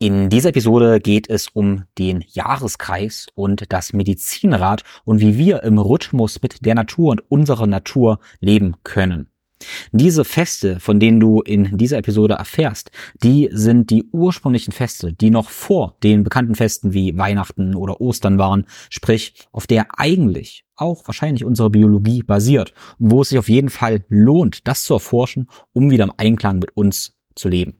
In dieser Episode geht es um den Jahreskreis und das Medizinrad und wie wir im Rhythmus mit der Natur und unserer Natur leben können. Diese Feste, von denen du in dieser Episode erfährst, die sind die ursprünglichen Feste, die noch vor den bekannten Festen wie Weihnachten oder Ostern waren, sprich, auf der eigentlich auch wahrscheinlich unsere Biologie basiert wo es sich auf jeden Fall lohnt, das zu erforschen, um wieder im Einklang mit uns zu leben.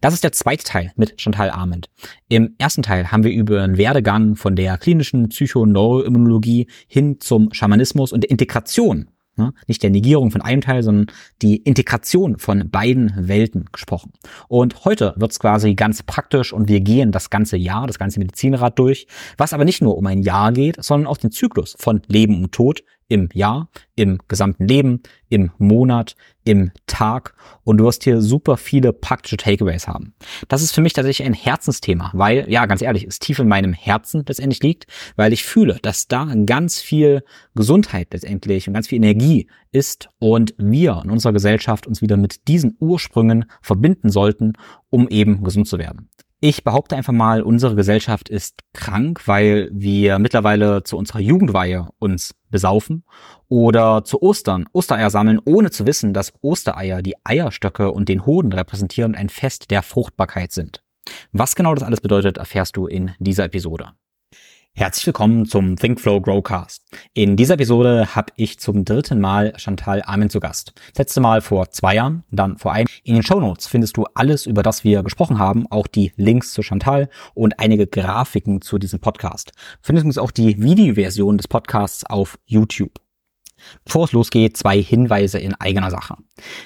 Das ist der zweite Teil mit Chantal Arment. Im ersten Teil haben wir über einen Werdegang von der klinischen Psychoneuroimmunologie hin zum Schamanismus und der Integration Ne? Nicht der Negierung von einem Teil, sondern die Integration von beiden Welten gesprochen. Und heute wird es quasi ganz praktisch und wir gehen das ganze Jahr, das ganze Medizinrad durch, was aber nicht nur um ein Jahr geht, sondern auch den Zyklus von Leben und Tod im Jahr, im gesamten Leben, im Monat, im Tag und du wirst hier super viele praktische Takeaways haben. Das ist für mich tatsächlich ein Herzensthema, weil, ja, ganz ehrlich, es tief in meinem Herzen letztendlich liegt, weil ich fühle, dass da ganz viel Gesundheit letztendlich und ganz viel Energie ist und wir in unserer Gesellschaft uns wieder mit diesen Ursprüngen verbinden sollten, um eben gesund zu werden. Ich behaupte einfach mal, unsere Gesellschaft ist krank, weil wir mittlerweile zu unserer Jugendweihe uns besaufen oder zu Ostern Ostereier sammeln, ohne zu wissen, dass Ostereier die Eierstöcke und den Hoden repräsentieren und ein Fest der Fruchtbarkeit sind. Was genau das alles bedeutet, erfährst du in dieser Episode. Herzlich willkommen zum ThinkFlow Growcast. In dieser Episode habe ich zum dritten Mal Chantal Armin zu Gast. Das letzte Mal vor zwei Jahren, dann vor einem. In den Show Notes findest du alles, über das wir gesprochen haben, auch die Links zu Chantal und einige Grafiken zu diesem Podcast. Du findest uns auch die Videoversion des Podcasts auf YouTube. Bevor es losgeht, zwei Hinweise in eigener Sache.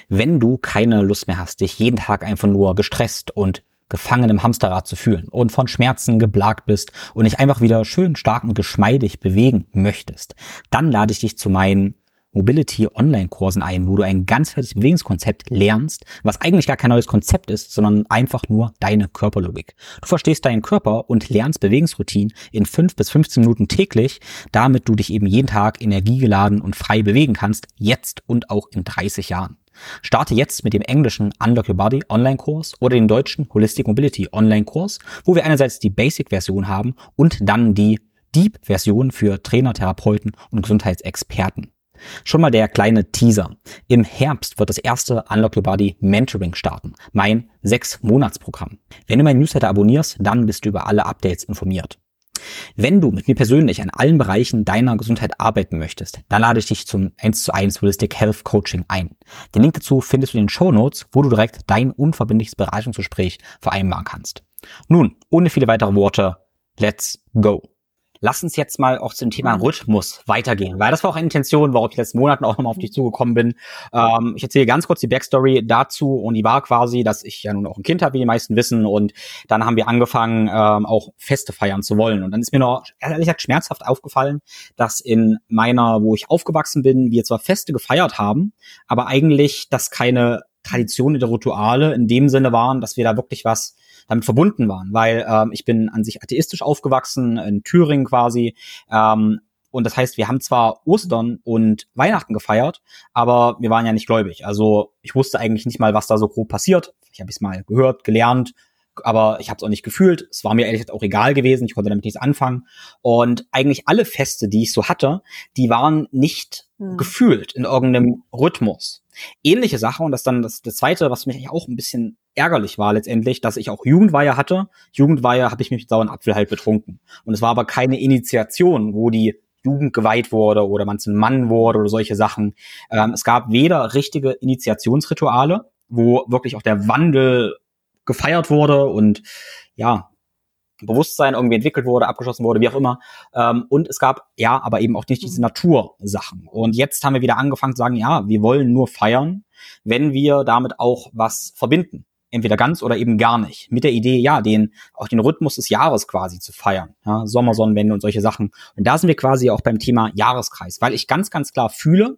Wenn du keine Lust mehr hast, dich jeden Tag einfach nur gestresst und gefangen im Hamsterrad zu fühlen und von Schmerzen geplagt bist und dich einfach wieder schön stark und geschmeidig bewegen möchtest, dann lade ich dich zu meinen Mobility Online-Kursen ein, wo du ein ganzheitliches Bewegungskonzept lernst, was eigentlich gar kein neues Konzept ist, sondern einfach nur deine Körperlogik. Du verstehst deinen Körper und lernst Bewegungsroutinen in 5 bis 15 Minuten täglich, damit du dich eben jeden Tag energiegeladen und frei bewegen kannst, jetzt und auch in 30 Jahren. Starte jetzt mit dem englischen Unlock Your Body Online-Kurs oder den deutschen Holistic Mobility Online-Kurs, wo wir einerseits die Basic-Version haben und dann die Deep-Version für Trainer, Therapeuten und Gesundheitsexperten. Schon mal der kleine Teaser. Im Herbst wird das erste Unlock Your Body Mentoring starten. Mein sechs Monatsprogramm. Wenn du meinen Newsletter abonnierst, dann bist du über alle Updates informiert. Wenn du mit mir persönlich an allen Bereichen deiner Gesundheit arbeiten möchtest, dann lade ich dich zum 1 zu 1 Holistic Health Coaching ein. Den Link dazu findest du in den Show Notes, wo du direkt dein unverbindliches Beratungsgespräch vereinbaren kannst. Nun, ohne viele weitere Worte, let's go! Lass uns jetzt mal auch zum Thema mhm. Rhythmus weitergehen, weil das war auch eine Intention, warum ich letzten Monaten auch nochmal auf dich zugekommen bin. Ähm, ich erzähle ganz kurz die Backstory dazu und die war quasi, dass ich ja nun auch ein Kind habe, wie die meisten wissen und dann haben wir angefangen, ähm, auch Feste feiern zu wollen und dann ist mir noch ehrlich gesagt schmerzhaft aufgefallen, dass in meiner, wo ich aufgewachsen bin, wir zwar Feste gefeiert haben, aber eigentlich das keine Traditionen oder Rituale in dem Sinne waren, dass wir da wirklich was damit verbunden waren, weil ähm, ich bin an sich atheistisch aufgewachsen, in Thüringen quasi. Ähm, und das heißt, wir haben zwar Ostern und Weihnachten gefeiert, aber wir waren ja nicht gläubig. Also ich wusste eigentlich nicht mal, was da so grob passiert. Ich habe es mal gehört, gelernt, aber ich habe es auch nicht gefühlt. Es war mir ehrlich gesagt auch egal gewesen. Ich konnte damit nichts anfangen. Und eigentlich alle Feste, die ich so hatte, die waren nicht mhm. gefühlt in irgendeinem Rhythmus. Ähnliche Sache, und das dann das, das Zweite, was mich auch ein bisschen ärgerlich war letztendlich, dass ich auch Jugendweihe hatte. Jugendweihe habe ich mich mit sauren Apfel halt betrunken. Und es war aber keine Initiation, wo die Jugend geweiht wurde oder man zum Mann wurde oder solche Sachen. Ähm, es gab weder richtige Initiationsrituale, wo wirklich auch der Wandel gefeiert wurde und ja, Bewusstsein irgendwie entwickelt wurde, abgeschlossen wurde, wie auch immer. Ähm, und es gab ja aber eben auch nicht diese Natursachen. Und jetzt haben wir wieder angefangen zu sagen, ja, wir wollen nur feiern, wenn wir damit auch was verbinden entweder ganz oder eben gar nicht. Mit der Idee, ja, den, auch den Rhythmus des Jahres quasi zu feiern. Ja, Sommersonnenwende und solche Sachen. Und da sind wir quasi auch beim Thema Jahreskreis, weil ich ganz, ganz klar fühle,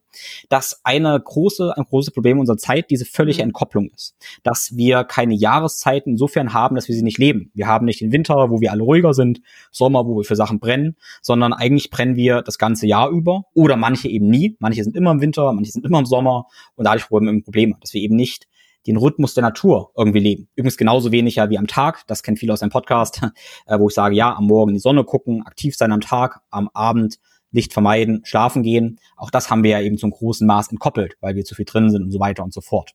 dass eine große, ein großes Problem unserer Zeit diese völlige mhm. Entkopplung ist. Dass wir keine Jahreszeiten insofern haben, dass wir sie nicht leben. Wir haben nicht den Winter, wo wir alle ruhiger sind, Sommer, wo wir für Sachen brennen, sondern eigentlich brennen wir das ganze Jahr über oder manche eben nie. Manche sind immer im Winter, manche sind immer im Sommer und dadurch haben wir Probleme, dass wir eben nicht den Rhythmus der Natur irgendwie leben. Übrigens genauso wenig ja wie am Tag, das kennen viele aus einem Podcast, äh, wo ich sage, ja, am Morgen in die Sonne gucken, aktiv sein am Tag, am Abend Licht vermeiden, schlafen gehen. Auch das haben wir ja eben zum großen Maß entkoppelt, weil wir zu viel drin sind und so weiter und so fort.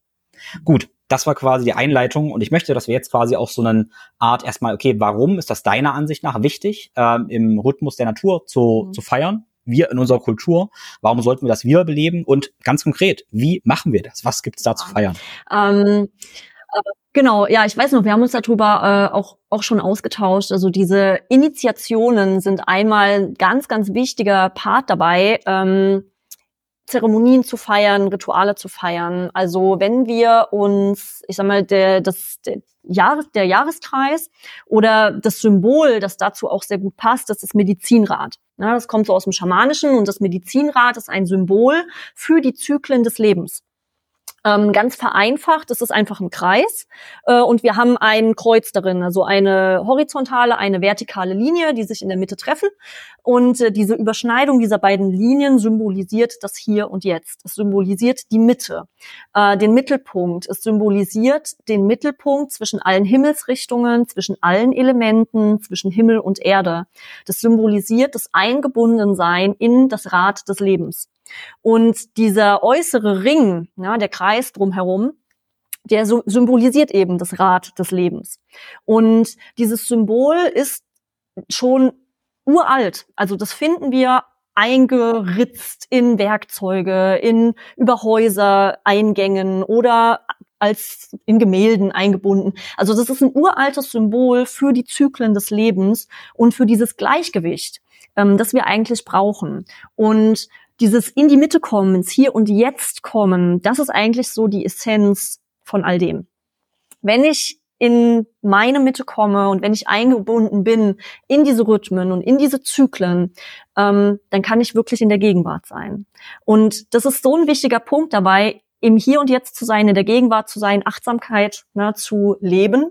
Gut, das war quasi die Einleitung und ich möchte, dass wir jetzt quasi auch so eine Art erstmal, okay, warum ist das deiner Ansicht nach wichtig, äh, im Rhythmus der Natur zu, mhm. zu feiern? Wir in unserer Kultur, warum sollten wir das wiederbeleben? Und ganz konkret, wie machen wir das? Was gibt's da zu feiern? Ähm, äh, genau, ja, ich weiß noch, wir haben uns darüber äh, auch, auch schon ausgetauscht. Also diese Initiationen sind einmal ein ganz, ganz wichtiger Part dabei. Ähm, Zeremonien zu feiern, Rituale zu feiern. Also wenn wir uns, ich sag mal, der, das, der, Jahres, der Jahreskreis oder das Symbol, das dazu auch sehr gut passt, das ist Medizinrad. Ja, das kommt so aus dem Schamanischen und das Medizinrad ist ein Symbol für die Zyklen des Lebens. Ähm, ganz vereinfacht, es ist einfach ein Kreis äh, und wir haben ein Kreuz darin, also eine horizontale, eine vertikale Linie, die sich in der Mitte treffen. Und äh, diese Überschneidung dieser beiden Linien symbolisiert das Hier und Jetzt. Es symbolisiert die Mitte, äh, den Mittelpunkt. Es symbolisiert den Mittelpunkt zwischen allen Himmelsrichtungen, zwischen allen Elementen, zwischen Himmel und Erde. Das symbolisiert das Eingebundensein in das Rad des Lebens. Und dieser äußere Ring, ja, der Kreis drumherum, der symbolisiert eben das Rad des Lebens. Und dieses Symbol ist schon uralt. Also das finden wir eingeritzt in Werkzeuge, in Überhäuser, Eingängen oder als in Gemälden eingebunden. Also das ist ein uraltes Symbol für die Zyklen des Lebens und für dieses Gleichgewicht, ähm, das wir eigentlich brauchen. Und dieses in die Mitte kommen, ins Hier und Jetzt kommen, das ist eigentlich so die Essenz von all dem. Wenn ich in meine Mitte komme und wenn ich eingebunden bin in diese Rhythmen und in diese Zyklen, ähm, dann kann ich wirklich in der Gegenwart sein. Und das ist so ein wichtiger Punkt dabei, im Hier und Jetzt zu sein, in der Gegenwart zu sein, Achtsamkeit ne, zu leben,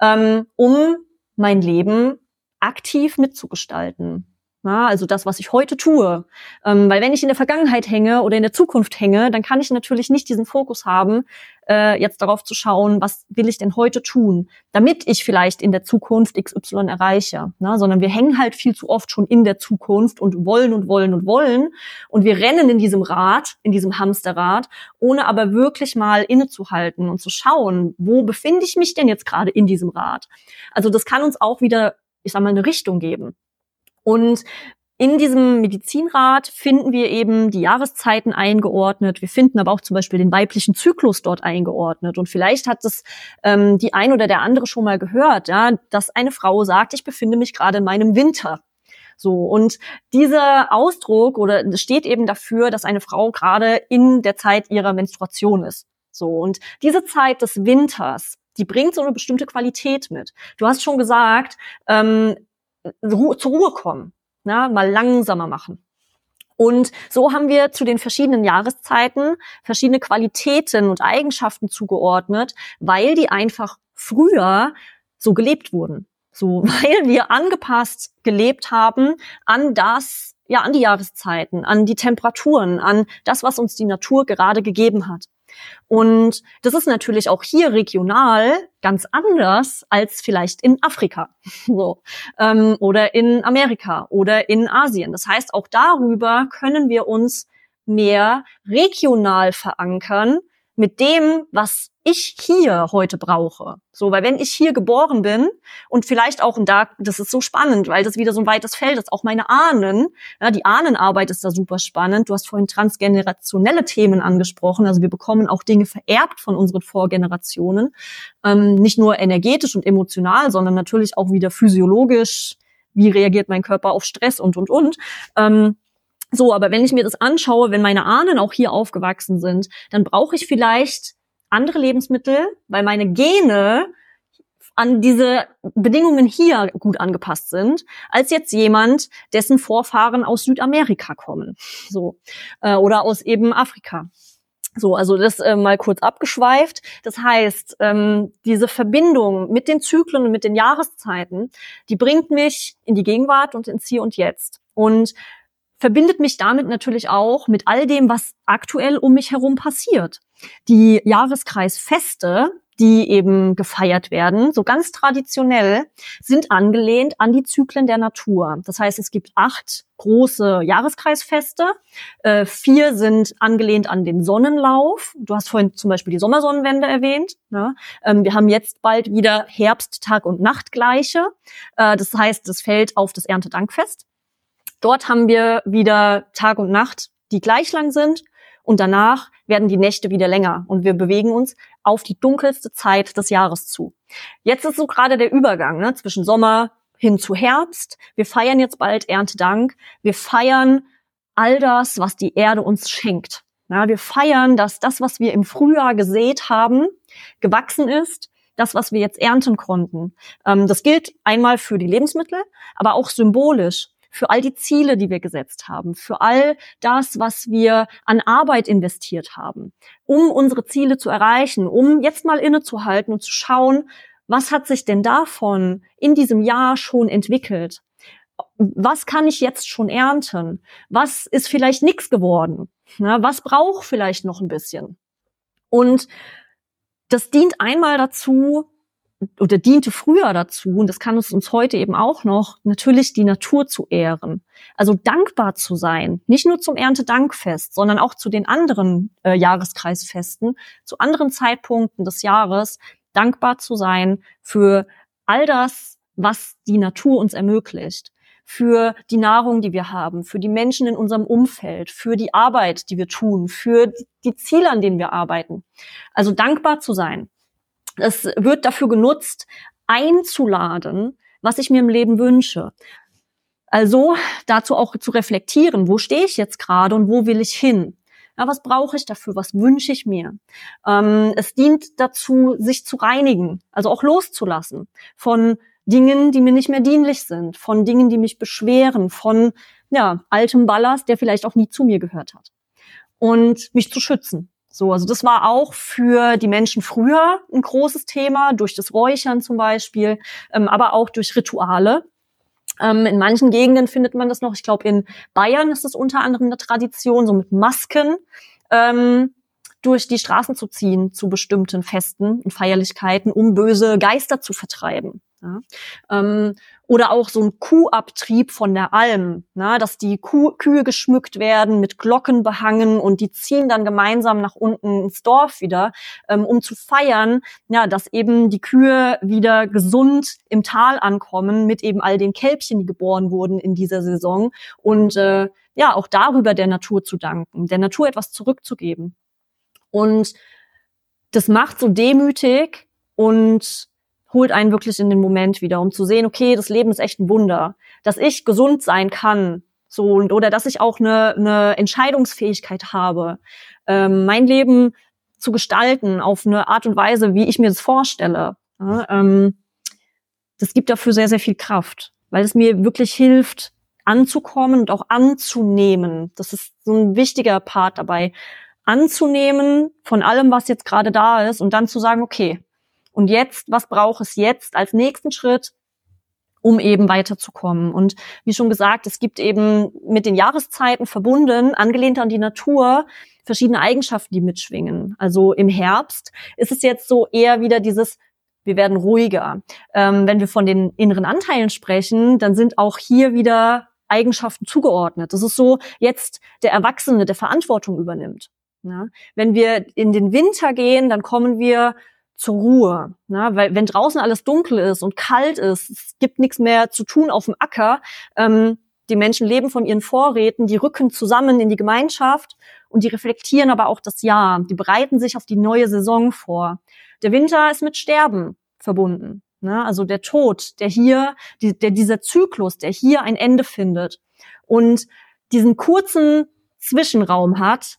ähm, um mein Leben aktiv mitzugestalten. Na, also das, was ich heute tue. Ähm, weil wenn ich in der Vergangenheit hänge oder in der Zukunft hänge, dann kann ich natürlich nicht diesen Fokus haben, äh, jetzt darauf zu schauen, was will ich denn heute tun, damit ich vielleicht in der Zukunft XY erreiche. Na, sondern wir hängen halt viel zu oft schon in der Zukunft und wollen und wollen und wollen. Und wir rennen in diesem Rad, in diesem Hamsterrad, ohne aber wirklich mal innezuhalten und zu schauen, wo befinde ich mich denn jetzt gerade in diesem Rad. Also das kann uns auch wieder, ich sag mal, eine Richtung geben. Und in diesem Medizinrat finden wir eben die Jahreszeiten eingeordnet. Wir finden aber auch zum Beispiel den weiblichen Zyklus dort eingeordnet. Und vielleicht hat das ähm, die ein oder der andere schon mal gehört, ja, dass eine Frau sagt, ich befinde mich gerade in meinem Winter. So, und dieser Ausdruck oder steht eben dafür, dass eine Frau gerade in der Zeit ihrer Menstruation ist. So, und diese Zeit des Winters, die bringt so eine bestimmte Qualität mit. Du hast schon gesagt, ähm, Ruhe, zur Ruhe kommen, na, mal langsamer machen. Und so haben wir zu den verschiedenen Jahreszeiten verschiedene Qualitäten und Eigenschaften zugeordnet, weil die einfach früher so gelebt wurden. So, weil wir angepasst gelebt haben an das, ja, an die Jahreszeiten, an die Temperaturen, an das, was uns die Natur gerade gegeben hat. Und das ist natürlich auch hier regional ganz anders als vielleicht in Afrika so, ähm, oder in Amerika oder in Asien. Das heißt, auch darüber können wir uns mehr regional verankern mit dem, was ich hier heute brauche. So, weil wenn ich hier geboren bin und vielleicht auch, und da, das ist so spannend, weil das wieder so ein weites Feld ist, auch meine Ahnen, ja, die Ahnenarbeit ist da super spannend. Du hast vorhin transgenerationelle Themen angesprochen. Also wir bekommen auch Dinge vererbt von unseren Vorgenerationen. Ähm, nicht nur energetisch und emotional, sondern natürlich auch wieder physiologisch. Wie reagiert mein Körper auf Stress und, und, und. Ähm, so, aber wenn ich mir das anschaue, wenn meine Ahnen auch hier aufgewachsen sind, dann brauche ich vielleicht andere Lebensmittel, weil meine Gene an diese Bedingungen hier gut angepasst sind, als jetzt jemand, dessen Vorfahren aus Südamerika kommen, so äh, oder aus eben Afrika. So, also das äh, mal kurz abgeschweift. Das heißt, ähm, diese Verbindung mit den Zyklen und mit den Jahreszeiten, die bringt mich in die Gegenwart und ins Hier und Jetzt. Und verbindet mich damit natürlich auch mit all dem, was aktuell um mich herum passiert. Die Jahreskreisfeste, die eben gefeiert werden, so ganz traditionell, sind angelehnt an die Zyklen der Natur. Das heißt, es gibt acht große Jahreskreisfeste. Äh, vier sind angelehnt an den Sonnenlauf. Du hast vorhin zum Beispiel die Sommersonnenwende erwähnt. Ne? Ähm, wir haben jetzt bald wieder Herbst, Tag und Nachtgleiche. Äh, das heißt, das fällt auf das Erntedankfest. Dort haben wir wieder Tag und Nacht, die gleich lang sind. Und danach werden die Nächte wieder länger und wir bewegen uns auf die dunkelste Zeit des Jahres zu. Jetzt ist so gerade der Übergang ne, zwischen Sommer hin zu Herbst. Wir feiern jetzt bald Erntedank. Wir feiern all das, was die Erde uns schenkt. Ja, wir feiern, dass das, was wir im Frühjahr gesät haben, gewachsen ist, das, was wir jetzt ernten konnten. Ähm, das gilt einmal für die Lebensmittel, aber auch symbolisch für all die Ziele, die wir gesetzt haben, für all das, was wir an Arbeit investiert haben, um unsere Ziele zu erreichen, um jetzt mal innezuhalten und zu schauen, was hat sich denn davon in diesem Jahr schon entwickelt? Was kann ich jetzt schon ernten? Was ist vielleicht nichts geworden? Was braucht vielleicht noch ein bisschen? Und das dient einmal dazu, oder diente früher dazu, und das kann es uns heute eben auch noch, natürlich die Natur zu ehren. Also dankbar zu sein, nicht nur zum Erntedankfest, sondern auch zu den anderen äh, Jahreskreisfesten, zu anderen Zeitpunkten des Jahres, dankbar zu sein für all das, was die Natur uns ermöglicht für die Nahrung, die wir haben, für die Menschen in unserem Umfeld, für die Arbeit, die wir tun, für die Ziele, an denen wir arbeiten. Also dankbar zu sein. Es wird dafür genutzt, einzuladen, was ich mir im Leben wünsche. Also dazu auch zu reflektieren, wo stehe ich jetzt gerade und wo will ich hin? Ja, was brauche ich dafür? Was wünsche ich mir? Ähm, es dient dazu, sich zu reinigen, also auch loszulassen von Dingen, die mir nicht mehr dienlich sind, von Dingen, die mich beschweren, von ja, altem Ballast, der vielleicht auch nie zu mir gehört hat. Und mich zu schützen. So, also das war auch für die Menschen früher ein großes Thema, durch das Räuchern zum Beispiel, ähm, aber auch durch Rituale. Ähm, in manchen Gegenden findet man das noch. Ich glaube, in Bayern ist es unter anderem eine Tradition, so mit Masken ähm, durch die Straßen zu ziehen zu bestimmten Festen und Feierlichkeiten, um böse Geister zu vertreiben. Ja. Ähm, oder auch so ein Kuhabtrieb von der Alm, na, dass die Kuh, Kühe geschmückt werden, mit Glocken behangen und die ziehen dann gemeinsam nach unten ins Dorf wieder, ähm, um zu feiern, ja, dass eben die Kühe wieder gesund im Tal ankommen mit eben all den Kälbchen, die geboren wurden in dieser Saison und äh, ja, auch darüber der Natur zu danken, der Natur etwas zurückzugeben. Und das macht so demütig und holt einen wirklich in den Moment wieder, um zu sehen, okay, das Leben ist echt ein Wunder, dass ich gesund sein kann, so und oder dass ich auch eine, eine Entscheidungsfähigkeit habe, ähm, mein Leben zu gestalten auf eine Art und Weise, wie ich mir das vorstelle. Ja, ähm, das gibt dafür sehr, sehr viel Kraft, weil es mir wirklich hilft, anzukommen und auch anzunehmen. Das ist so ein wichtiger Part dabei, anzunehmen von allem, was jetzt gerade da ist und dann zu sagen, okay, und jetzt, was braucht es jetzt als nächsten Schritt, um eben weiterzukommen. Und wie schon gesagt, es gibt eben mit den Jahreszeiten verbunden, angelehnt an die Natur, verschiedene Eigenschaften, die mitschwingen. Also im Herbst ist es jetzt so eher wieder dieses wir werden ruhiger. Ähm, wenn wir von den inneren Anteilen sprechen, dann sind auch hier wieder Eigenschaften zugeordnet. Das ist so jetzt der Erwachsene, der Verantwortung übernimmt. Ja? Wenn wir in den Winter gehen, dann kommen wir zur Ruhe. Ne? Weil wenn draußen alles dunkel ist und kalt ist, es gibt nichts mehr zu tun auf dem Acker. Ähm, die Menschen leben von ihren Vorräten, die rücken zusammen in die Gemeinschaft und die reflektieren aber auch das Jahr. Die bereiten sich auf die neue Saison vor. Der Winter ist mit Sterben verbunden. Ne? Also der Tod, der hier, die, der, dieser Zyklus, der hier ein Ende findet und diesen kurzen Zwischenraum hat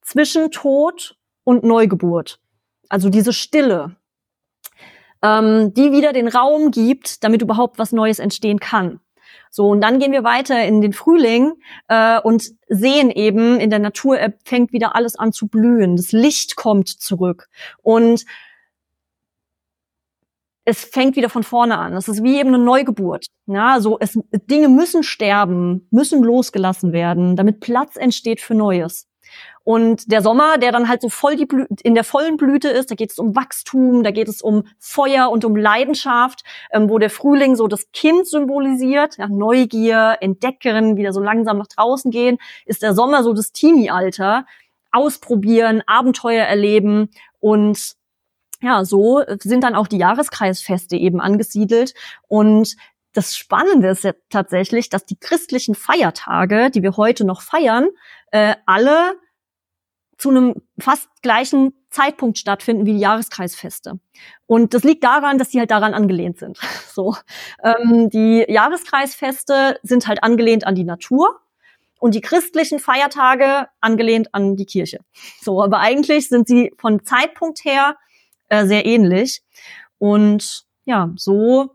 zwischen Tod und Neugeburt also diese Stille, ähm, die wieder den Raum gibt, damit überhaupt was Neues entstehen kann. So, und dann gehen wir weiter in den Frühling äh, und sehen eben, in der Natur fängt wieder alles an zu blühen. Das Licht kommt zurück. Und es fängt wieder von vorne an. Es ist wie eben eine Neugeburt. Ja, so es, Dinge müssen sterben, müssen losgelassen werden, damit Platz entsteht für Neues. Und der Sommer, der dann halt so voll die Blü in der vollen Blüte ist, da geht es um Wachstum, da geht es um Feuer und um Leidenschaft, ähm, wo der Frühling so das Kind symbolisiert, ja, Neugier, Entdecken, wieder so langsam nach draußen gehen, ist der Sommer so das Teenie-Alter, ausprobieren, Abenteuer erleben und ja, so sind dann auch die Jahreskreisfeste eben angesiedelt. Und das Spannende ist ja tatsächlich, dass die christlichen Feiertage, die wir heute noch feiern, äh, alle zu einem fast gleichen Zeitpunkt stattfinden wie die Jahreskreisfeste. Und das liegt daran, dass sie halt daran angelehnt sind. So, ähm, die Jahreskreisfeste sind halt angelehnt an die Natur und die christlichen Feiertage angelehnt an die Kirche. So, aber eigentlich sind sie von Zeitpunkt her äh, sehr ähnlich. Und ja, so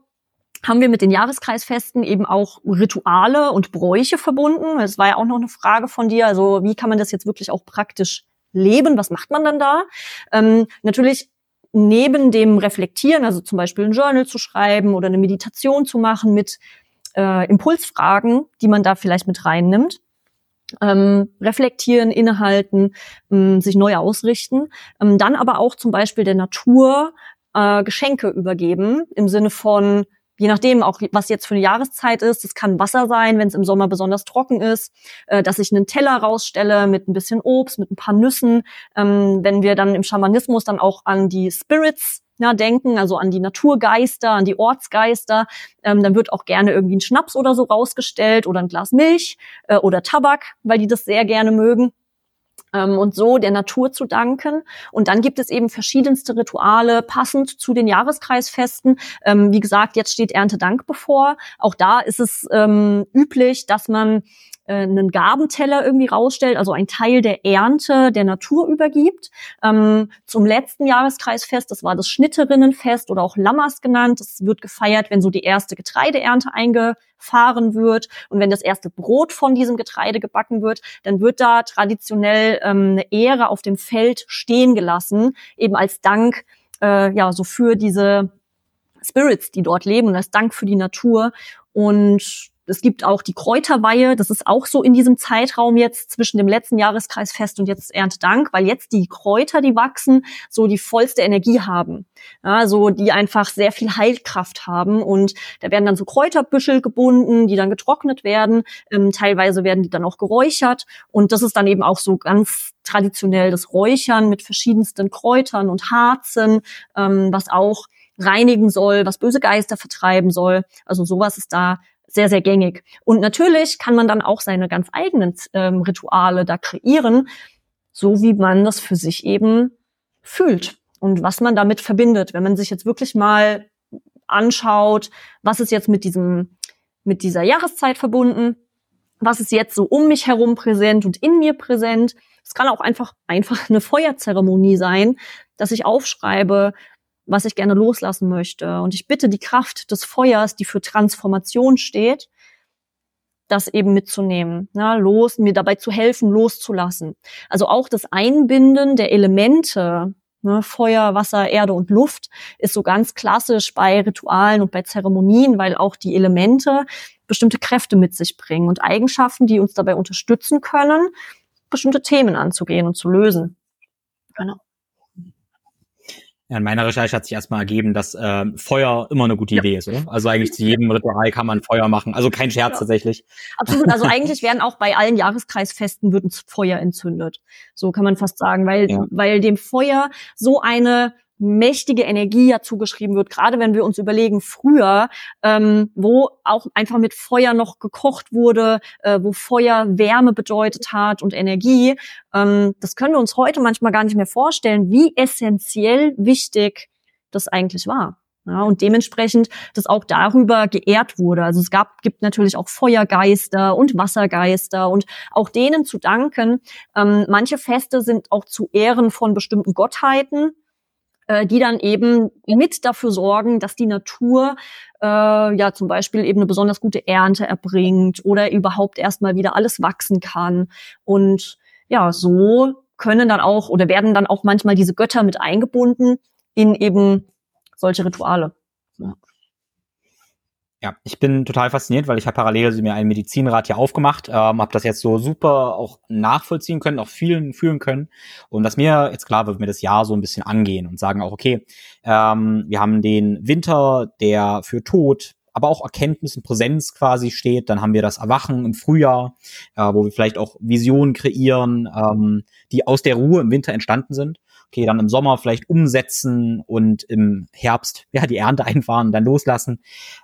haben wir mit den Jahreskreisfesten eben auch Rituale und Bräuche verbunden. Das war ja auch noch eine Frage von dir. Also wie kann man das jetzt wirklich auch praktisch leben? Was macht man dann da? Ähm, natürlich neben dem Reflektieren, also zum Beispiel ein Journal zu schreiben oder eine Meditation zu machen mit äh, Impulsfragen, die man da vielleicht mit reinnimmt. Ähm, reflektieren, innehalten, ähm, sich neu ausrichten. Ähm, dann aber auch zum Beispiel der Natur äh, Geschenke übergeben im Sinne von je nachdem auch, was jetzt für eine Jahreszeit ist. Das kann Wasser sein, wenn es im Sommer besonders trocken ist, äh, dass ich einen Teller rausstelle mit ein bisschen Obst, mit ein paar Nüssen. Ähm, wenn wir dann im Schamanismus dann auch an die Spirits ja, denken, also an die Naturgeister, an die Ortsgeister, ähm, dann wird auch gerne irgendwie ein Schnaps oder so rausgestellt oder ein Glas Milch äh, oder Tabak, weil die das sehr gerne mögen ähm, und so der Natur zu danken. Und dann gibt es eben verschiedenste Rituale passend zu den Jahreskreisfesten. Ähm, wie gesagt, jetzt steht Erntedank bevor. Auch da ist es ähm, üblich, dass man einen Gabenteller irgendwie rausstellt, also ein Teil der Ernte der Natur übergibt. Ähm, zum letzten Jahreskreisfest, das war das Schnitterinnenfest oder auch Lammers genannt. Das wird gefeiert, wenn so die erste Getreideernte eingefahren wird und wenn das erste Brot von diesem Getreide gebacken wird, dann wird da traditionell ähm, eine Ehre auf dem Feld stehen gelassen, eben als Dank äh, ja so für diese Spirits, die dort leben und als Dank für die Natur und es gibt auch die Kräuterweihe, das ist auch so in diesem Zeitraum jetzt zwischen dem letzten Jahreskreisfest und jetzt Erntedank, weil jetzt die Kräuter, die wachsen, so die vollste Energie haben. Ja, die einfach sehr viel Heilkraft haben und da werden dann so Kräuterbüschel gebunden, die dann getrocknet werden. Ähm, teilweise werden die dann auch geräuchert und das ist dann eben auch so ganz traditionell das Räuchern mit verschiedensten Kräutern und Harzen, ähm, was auch reinigen soll, was böse Geister vertreiben soll. Also sowas ist da sehr, sehr gängig. Und natürlich kann man dann auch seine ganz eigenen ähm, Rituale da kreieren, so wie man das für sich eben fühlt und was man damit verbindet. Wenn man sich jetzt wirklich mal anschaut, was ist jetzt mit diesem, mit dieser Jahreszeit verbunden, was ist jetzt so um mich herum präsent und in mir präsent. Es kann auch einfach, einfach eine Feuerzeremonie sein, dass ich aufschreibe, was ich gerne loslassen möchte. Und ich bitte die Kraft des Feuers, die für Transformation steht, das eben mitzunehmen, ja, los, mir dabei zu helfen, loszulassen. Also auch das Einbinden der Elemente, ne, Feuer, Wasser, Erde und Luft, ist so ganz klassisch bei Ritualen und bei Zeremonien, weil auch die Elemente bestimmte Kräfte mit sich bringen und Eigenschaften, die uns dabei unterstützen können, bestimmte Themen anzugehen und zu lösen. Genau. Ja, in meiner Recherche hat sich erstmal ergeben, dass äh, Feuer immer eine gute ja. Idee ist, oder? Also eigentlich zu jedem Ritual kann man Feuer machen. Also kein Scherz ja. tatsächlich. Absolut. Also eigentlich werden auch bei allen Jahreskreisfesten wird ein Feuer entzündet. So kann man fast sagen, weil, weil dem Feuer so eine mächtige Energie ja zugeschrieben wird, gerade wenn wir uns überlegen, früher, ähm, wo auch einfach mit Feuer noch gekocht wurde, äh, wo Feuer Wärme bedeutet hat und Energie. Ähm, das können wir uns heute manchmal gar nicht mehr vorstellen, wie essentiell wichtig das eigentlich war. Ja, und dementsprechend, dass auch darüber geehrt wurde. Also es gab, gibt natürlich auch Feuergeister und Wassergeister und auch denen zu danken. Ähm, manche Feste sind auch zu Ehren von bestimmten Gottheiten die dann eben mit dafür sorgen, dass die Natur äh, ja zum Beispiel eben eine besonders gute Ernte erbringt oder überhaupt erstmal wieder alles wachsen kann. Und ja, so können dann auch oder werden dann auch manchmal diese Götter mit eingebunden in eben solche Rituale. Ja. Ja, ich bin total fasziniert, weil ich habe parallel mir einen Medizinrat hier aufgemacht, ähm, habe das jetzt so super auch nachvollziehen können, auch vielen fühlen können. Und dass mir jetzt klar wird, mir das Jahr so ein bisschen angehen und sagen auch, okay, ähm, wir haben den Winter, der für Tod, aber auch Erkenntnis und Präsenz quasi steht. Dann haben wir das Erwachen im Frühjahr, äh, wo wir vielleicht auch Visionen kreieren, ähm, die aus der Ruhe im Winter entstanden sind okay, dann im Sommer vielleicht umsetzen und im Herbst ja die Ernte einfahren, dann loslassen,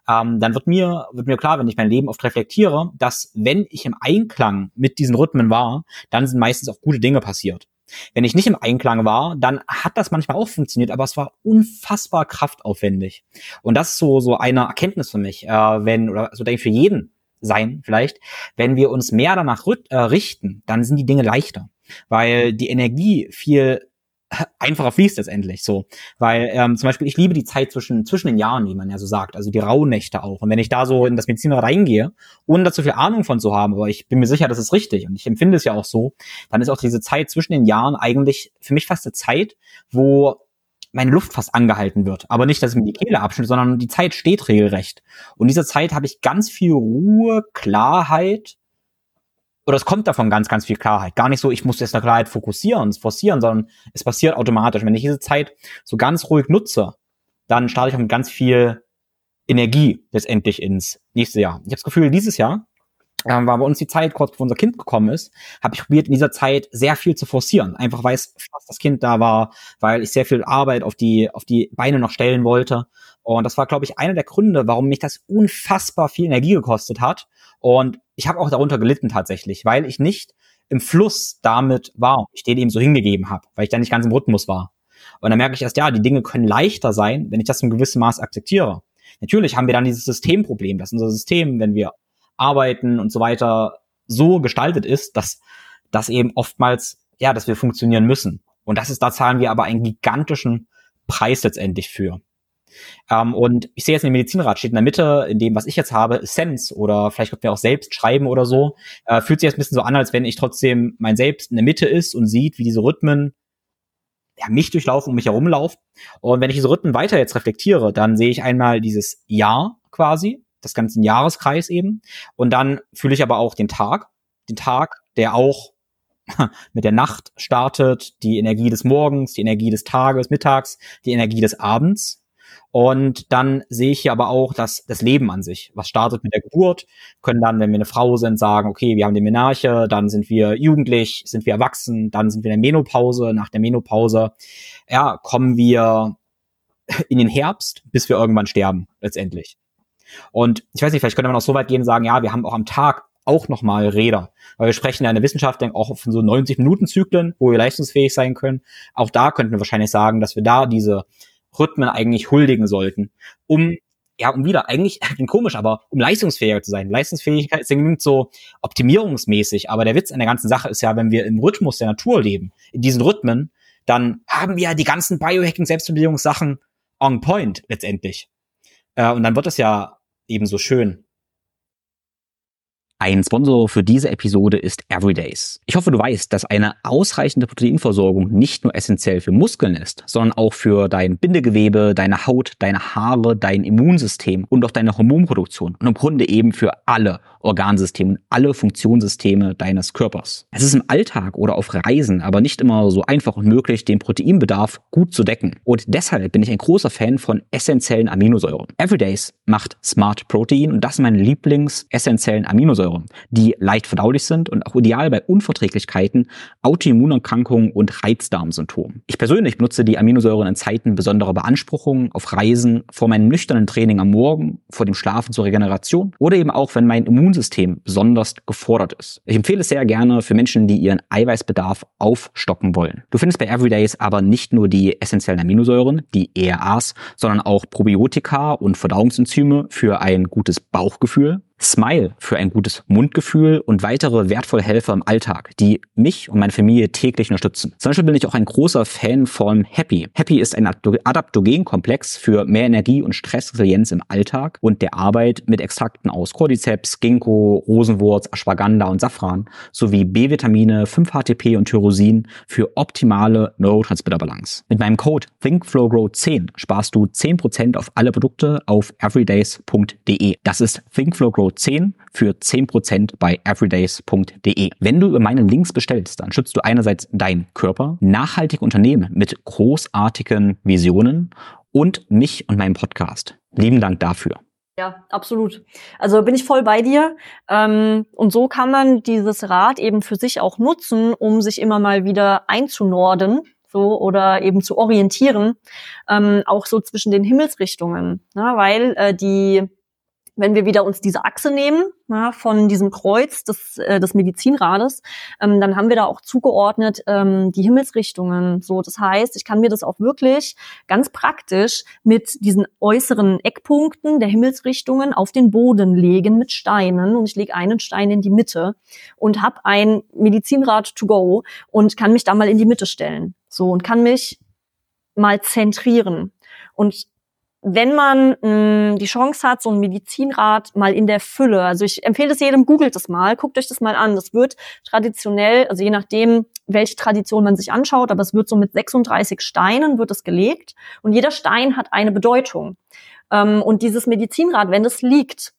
ähm, dann wird mir wird mir klar, wenn ich mein Leben oft reflektiere, dass wenn ich im Einklang mit diesen Rhythmen war, dann sind meistens auch gute Dinge passiert. Wenn ich nicht im Einklang war, dann hat das manchmal auch funktioniert, aber es war unfassbar kraftaufwendig. Und das ist so so eine Erkenntnis für mich, äh, wenn oder so denke ich für jeden sein vielleicht, wenn wir uns mehr danach äh, richten, dann sind die Dinge leichter, weil die Energie viel einfacher fließt letztendlich so. Weil ähm, zum Beispiel, ich liebe die Zeit zwischen, zwischen den Jahren, wie man ja so sagt, also die Rauhnächte auch. Und wenn ich da so in das Medizinrad reingehe, ohne da zu viel Ahnung von zu haben, aber ich bin mir sicher, das ist richtig und ich empfinde es ja auch so, dann ist auch diese Zeit zwischen den Jahren eigentlich für mich fast eine Zeit, wo meine Luft fast angehalten wird. Aber nicht, dass es mir die Kehle abschnitt, sondern die Zeit steht regelrecht. Und in dieser Zeit habe ich ganz viel Ruhe, Klarheit, oder es kommt davon ganz, ganz viel Klarheit. Gar nicht so, ich muss jetzt eine Klarheit fokussieren, forcieren, sondern es passiert automatisch. Wenn ich diese Zeit so ganz ruhig nutze, dann starte ich auch mit ganz viel Energie letztendlich ins nächste Jahr. Ich habe das Gefühl, dieses Jahr ähm, war bei uns die Zeit, kurz bevor unser Kind gekommen ist, habe ich probiert, in dieser Zeit sehr viel zu forcieren. Einfach weil es fast das Kind da war, weil ich sehr viel Arbeit auf die, auf die Beine noch stellen wollte. Und das war, glaube ich, einer der Gründe, warum mich das unfassbar viel Energie gekostet hat. Und ich habe auch darunter gelitten tatsächlich, weil ich nicht im Fluss damit war, ich den eben so hingegeben habe, weil ich da nicht ganz im Rhythmus war. Und dann merke ich erst, ja, die Dinge können leichter sein, wenn ich das in gewissem Maß akzeptiere. Natürlich haben wir dann dieses Systemproblem, dass unser System, wenn wir arbeiten und so weiter, so gestaltet ist, dass das eben oftmals, ja, dass wir funktionieren müssen. Und das ist, da zahlen wir aber einen gigantischen Preis letztendlich für. Ähm, und ich sehe jetzt in dem Medizinrat steht in der Mitte, in dem, was ich jetzt habe, Sense oder vielleicht könnten wir auch selbst schreiben oder so. Äh, fühlt sich jetzt ein bisschen so an, als wenn ich trotzdem mein Selbst in der Mitte ist und sieht, wie diese Rhythmen ja, mich durchlaufen und mich herumlaufen. Und wenn ich diese Rhythmen weiter jetzt reflektiere, dann sehe ich einmal dieses Jahr quasi, das ganze Jahreskreis eben. Und dann fühle ich aber auch den Tag, den Tag, der auch mit der Nacht startet, die Energie des Morgens, die Energie des Tages, Mittags, die Energie des Abends und dann sehe ich hier aber auch das, das Leben an sich. Was startet mit der Geburt, können dann, wenn wir eine Frau sind, sagen, okay, wir haben die Menarche, dann sind wir jugendlich, sind wir erwachsen, dann sind wir in der Menopause, nach der Menopause, ja, kommen wir in den Herbst, bis wir irgendwann sterben, letztendlich. Und ich weiß nicht, vielleicht könnte man auch so weit gehen und sagen, ja, wir haben auch am Tag auch nochmal Räder. Weil wir sprechen ja in der Wissenschaft auch von so 90 Minuten Zyklen, wo wir leistungsfähig sein können. Auch da könnten wir wahrscheinlich sagen, dass wir da diese Rhythmen eigentlich huldigen sollten, um ja, um wieder, eigentlich komisch, aber um leistungsfähiger zu sein. Leistungsfähigkeit ist irgendwie so optimierungsmäßig, aber der Witz an der ganzen Sache ist ja, wenn wir im Rhythmus der Natur leben, in diesen Rhythmen, dann haben wir ja die ganzen Biohacking, Selbstoptimierungssachen on point letztendlich. Äh, und dann wird es ja eben so schön. Ein Sponsor für diese Episode ist Everydays. Ich hoffe, du weißt, dass eine ausreichende Proteinversorgung nicht nur essentiell für Muskeln ist, sondern auch für dein Bindegewebe, deine Haut, deine Haare, dein Immunsystem und auch deine Hormonproduktion und im Grunde eben für alle Organsysteme und alle Funktionssysteme deines Körpers. Es ist im Alltag oder auf Reisen aber nicht immer so einfach und möglich, den Proteinbedarf gut zu decken. Und deshalb bin ich ein großer Fan von essentiellen Aminosäuren. Everydays macht Smart Protein und das sind meine Lieblings-essentiellen Aminosäuren. Aminosäuren, die leicht verdaulich sind und auch ideal bei Unverträglichkeiten, Autoimmunerkrankungen und Reizdarmsymptomen. Ich persönlich benutze die Aminosäuren in Zeiten besonderer Beanspruchungen, auf Reisen, vor meinem nüchternen Training am Morgen, vor dem Schlafen zur Regeneration oder eben auch, wenn mein Immunsystem besonders gefordert ist. Ich empfehle es sehr gerne für Menschen, die ihren Eiweißbedarf aufstocken wollen. Du findest bei Everydays aber nicht nur die essentiellen Aminosäuren, die ERAs, sondern auch Probiotika und Verdauungsenzyme für ein gutes Bauchgefühl, Smile für ein gutes Mundgefühl und weitere wertvolle Helfer im Alltag, die mich und meine Familie täglich unterstützen. Zum Beispiel bin ich auch ein großer Fan von Happy. Happy ist ein Adaptogenkomplex für mehr Energie und Stressresilienz im Alltag und der Arbeit mit Extrakten aus Cordyceps, Ginkgo, Rosenwurz, Ashwagandha und Safran sowie B-Vitamine, 5-HTP und Tyrosin für optimale Neurotransmitterbalance. Mit meinem Code ThinkFlowGrow10 sparst du 10% auf alle Produkte auf everydays.de. Das ist ThinkFlowGrow 10 für 10% bei everydays.de. Wenn du über meine Links bestellst, dann schützt du einerseits deinen Körper, nachhaltige Unternehmen mit großartigen Visionen und mich und meinen Podcast. Lieben Dank dafür. Ja, absolut. Also bin ich voll bei dir. Ähm, und so kann man dieses Rad eben für sich auch nutzen, um sich immer mal wieder einzunorden, so oder eben zu orientieren, ähm, auch so zwischen den Himmelsrichtungen, ne? weil äh, die wenn wir wieder uns diese Achse nehmen ja, von diesem Kreuz des, äh, des Medizinrades, ähm, dann haben wir da auch zugeordnet ähm, die Himmelsrichtungen. So, das heißt, ich kann mir das auch wirklich ganz praktisch mit diesen äußeren Eckpunkten der Himmelsrichtungen auf den Boden legen mit Steinen und ich lege einen Stein in die Mitte und habe ein Medizinrad to go und kann mich da mal in die Mitte stellen. So und kann mich mal zentrieren. Und wenn man mh, die Chance hat, so ein Medizinrat mal in der Fülle, also ich empfehle es jedem, googelt es mal, guckt euch das mal an. Das wird traditionell, also je nachdem, welche Tradition man sich anschaut, aber es wird so mit 36 Steinen wird es gelegt und jeder Stein hat eine Bedeutung. Ähm, und dieses Medizinrad, wenn es liegt,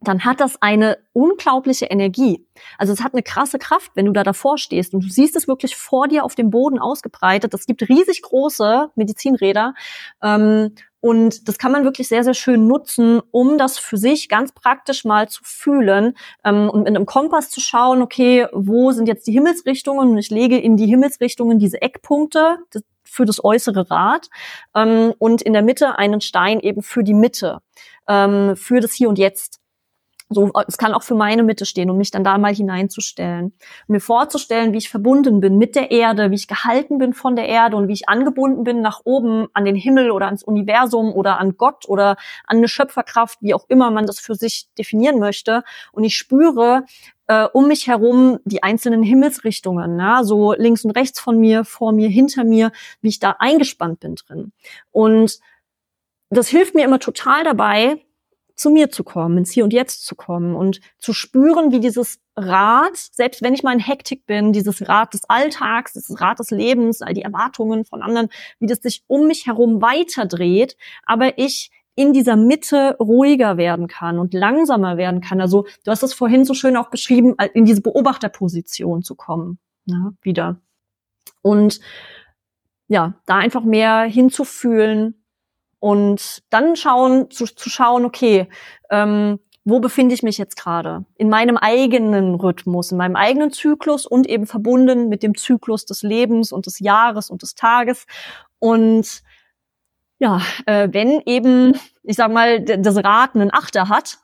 dann hat das eine unglaubliche Energie. Also es hat eine krasse Kraft, wenn du da davor stehst und du siehst es wirklich vor dir auf dem Boden ausgebreitet. Es gibt riesig große Medizinräder ähm, und das kann man wirklich sehr, sehr schön nutzen, um das für sich ganz praktisch mal zu fühlen ähm, und mit einem Kompass zu schauen, okay, wo sind jetzt die Himmelsrichtungen? Und ich lege in die Himmelsrichtungen diese Eckpunkte für das äußere Rad ähm, und in der Mitte einen Stein eben für die Mitte, ähm, für das Hier und Jetzt. So, es kann auch für meine Mitte stehen, um mich dann da mal hineinzustellen. Mir vorzustellen, wie ich verbunden bin mit der Erde, wie ich gehalten bin von der Erde und wie ich angebunden bin nach oben an den Himmel oder ans Universum oder an Gott oder an eine Schöpferkraft, wie auch immer man das für sich definieren möchte. Und ich spüre, äh, um mich herum die einzelnen Himmelsrichtungen, ja, so links und rechts von mir, vor mir, hinter mir, wie ich da eingespannt bin drin. Und das hilft mir immer total dabei, zu mir zu kommen, ins Hier und Jetzt zu kommen und zu spüren, wie dieses Rad, selbst wenn ich mal in Hektik bin, dieses Rad des Alltags, dieses Rad des Lebens, all die Erwartungen von anderen, wie das sich um mich herum weiterdreht, aber ich in dieser Mitte ruhiger werden kann und langsamer werden kann. Also du hast es vorhin so schön auch beschrieben, in diese Beobachterposition zu kommen, ja, wieder. Und ja, da einfach mehr hinzufühlen, und dann schauen, zu, zu schauen, okay, ähm, wo befinde ich mich jetzt gerade? In meinem eigenen Rhythmus, in meinem eigenen Zyklus und eben verbunden mit dem Zyklus des Lebens und des Jahres und des Tages. Und ja, äh, wenn eben, ich sag mal, das Rad einen Achter hat,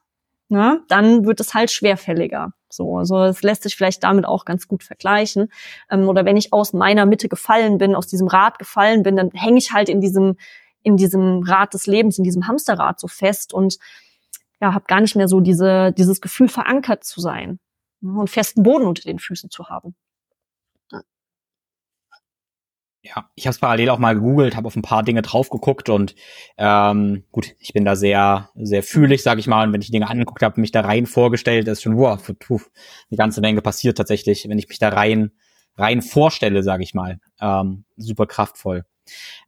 ne, dann wird es halt schwerfälliger. So, also es lässt sich vielleicht damit auch ganz gut vergleichen. Ähm, oder wenn ich aus meiner Mitte gefallen bin, aus diesem Rad gefallen bin, dann hänge ich halt in diesem in diesem Rad des Lebens, in diesem Hamsterrad so fest und ja, habe gar nicht mehr so diese, dieses Gefühl verankert zu sein und festen Boden unter den Füßen zu haben. Ja, ich habe es parallel auch mal gegoogelt, habe auf ein paar Dinge drauf geguckt und ähm, gut, ich bin da sehr, sehr fühlig, sage ich mal. Und wenn ich Dinge angeguckt habe, mich da rein vorgestellt, ist schon wow, puh, eine ganze Menge passiert tatsächlich, wenn ich mich da rein rein vorstelle, sage ich mal. Ähm, super kraftvoll.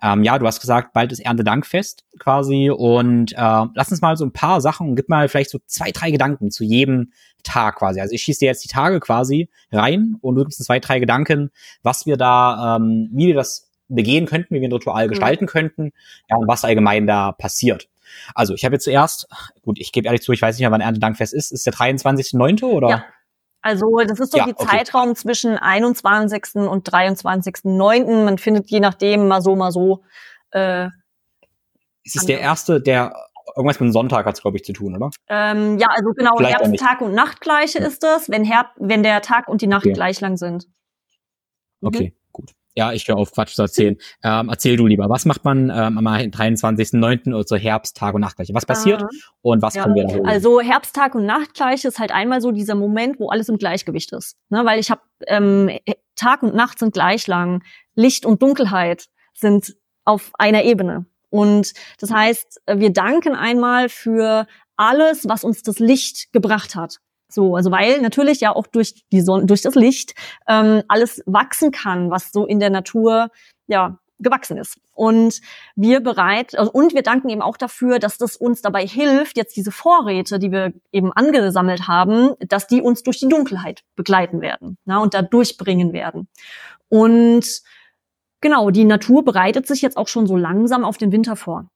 Ähm, ja, du hast gesagt, bald ist Erntedankfest quasi und äh, lass uns mal so ein paar Sachen, gib mal vielleicht so zwei, drei Gedanken zu jedem Tag quasi. Also ich schieße dir jetzt die Tage quasi rein und du gibst uns zwei, drei Gedanken, was wir da, ähm, wie wir das begehen könnten, wie wir ein Ritual mhm. gestalten könnten, ja, und was allgemein da passiert. Also ich habe jetzt zuerst, gut, ich gebe ehrlich zu, ich weiß nicht mehr, wann Erntedankfest ist. Ist der 23.9. oder? Ja. Also das ist so ja, die okay. Zeitraum zwischen 21. und 23.9. Man findet je nachdem mal so, mal so. Äh, ist es der erste, der irgendwas mit dem Sonntag hat es, glaube ich, zu tun, oder? Ähm, ja, also genau, Herbst, Tag und Nacht gleiche ist es, wenn, Herb wenn der Tag und die Nacht okay. gleich lang sind. Mhm. Okay. Ja, ich höre auf, Quatsch zu erzählen. ähm, erzähl du lieber, was macht man ähm, am 23.09. oder zur Herbst, Tag und Nachtgleiche? Was passiert Ah. und was Ja, können wir da holen? Also Herbsttag und Nachtgleich ist halt einmal so dieser Moment, wo alles im Gleichgewicht ist. Ne? Weil ich habe ähm, Tag und Nacht sind gleich lang, Licht und Dunkelheit sind auf einer Ebene. Und das heißt, wir danken einmal für alles, was uns das Licht gebracht hat. So, also weil natürlich ja auch durch die Sonne, durch das Licht ähm, alles wachsen kann, was so in der Natur ja gewachsen ist. Und wir bereit also, und wir danken eben auch dafür, dass das uns dabei hilft, jetzt diese Vorräte, die wir eben angesammelt haben, dass die uns durch die Dunkelheit begleiten werden na, und da durchbringen werden. Und genau, die Natur bereitet sich jetzt auch schon so langsam auf den Winter vor.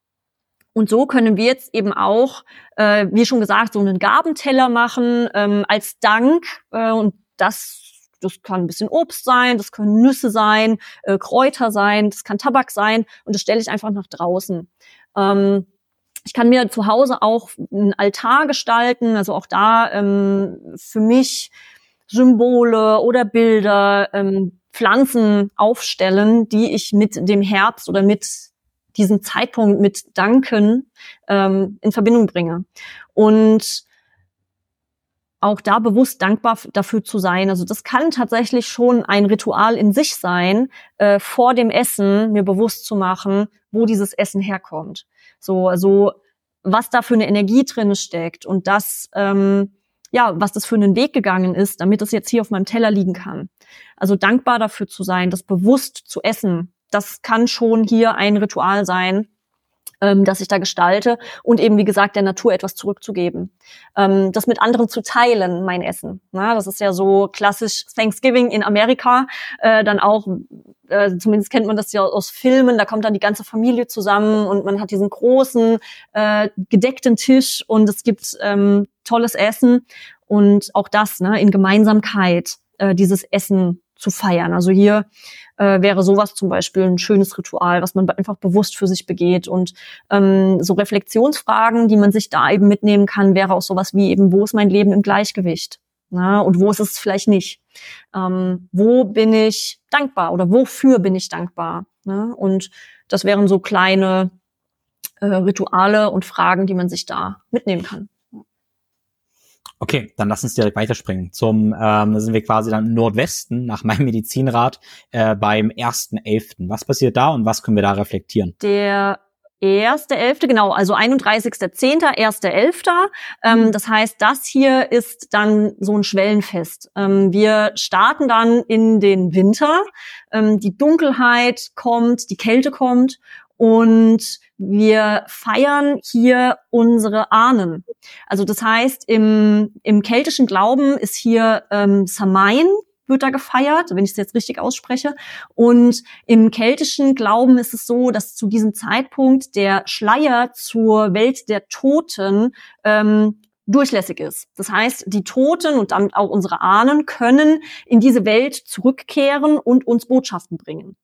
Und so können wir jetzt eben auch, äh, wie schon gesagt, so einen Gabenteller machen ähm, als Dank. Äh, und das, das kann ein bisschen Obst sein, das können Nüsse sein, äh, Kräuter sein, das kann Tabak sein. Und das stelle ich einfach nach draußen. Ähm, ich kann mir zu Hause auch einen Altar gestalten, also auch da ähm, für mich Symbole oder Bilder, ähm, Pflanzen aufstellen, die ich mit dem Herbst oder mit diesem Zeitpunkt mit Danken ähm, in Verbindung bringe. Und auch da bewusst dankbar dafür zu sein. Also das kann tatsächlich schon ein Ritual in sich sein, äh, vor dem Essen mir bewusst zu machen, wo dieses Essen herkommt. So, also was da für eine Energie drin steckt und das, ähm, ja, was das für einen Weg gegangen ist, damit es jetzt hier auf meinem Teller liegen kann. Also dankbar dafür zu sein, das bewusst zu essen, das kann schon hier ein Ritual sein, ähm, das ich da gestalte und eben, wie gesagt, der Natur etwas zurückzugeben. Ähm, das mit anderen zu teilen, mein Essen. Na, das ist ja so klassisch Thanksgiving in Amerika, äh, dann auch, äh, zumindest kennt man das ja aus Filmen, da kommt dann die ganze Familie zusammen und man hat diesen großen, äh, gedeckten Tisch und es gibt ähm, tolles Essen und auch das ne, in Gemeinsamkeit, äh, dieses Essen zu feiern. Also hier äh, wäre sowas zum Beispiel ein schönes Ritual, was man einfach bewusst für sich begeht. Und ähm, so Reflexionsfragen, die man sich da eben mitnehmen kann, wäre auch sowas wie eben, wo ist mein Leben im Gleichgewicht? Na, und wo ist es vielleicht nicht? Ähm, wo bin ich dankbar oder wofür bin ich dankbar? Ne? Und das wären so kleine äh, Rituale und Fragen, die man sich da mitnehmen kann. Okay, dann lass uns direkt weiterspringen. Zum, ähm, da sind wir quasi dann im Nordwesten nach meinem Medizinrat äh, beim 1.11. Was passiert da und was können wir da reflektieren? Der erste Elfte, genau, also 31.10., 1.11. Ähm, das heißt, das hier ist dann so ein Schwellenfest. Ähm, wir starten dann in den Winter. Ähm, die Dunkelheit kommt, die Kälte kommt und wir feiern hier unsere Ahnen. Also das heißt, im, im keltischen Glauben ist hier ähm, Samain wird da gefeiert, wenn ich es jetzt richtig ausspreche. Und im keltischen Glauben ist es so, dass zu diesem Zeitpunkt der Schleier zur Welt der Toten ähm, durchlässig ist. Das heißt, die Toten und damit auch unsere Ahnen können in diese Welt zurückkehren und uns Botschaften bringen.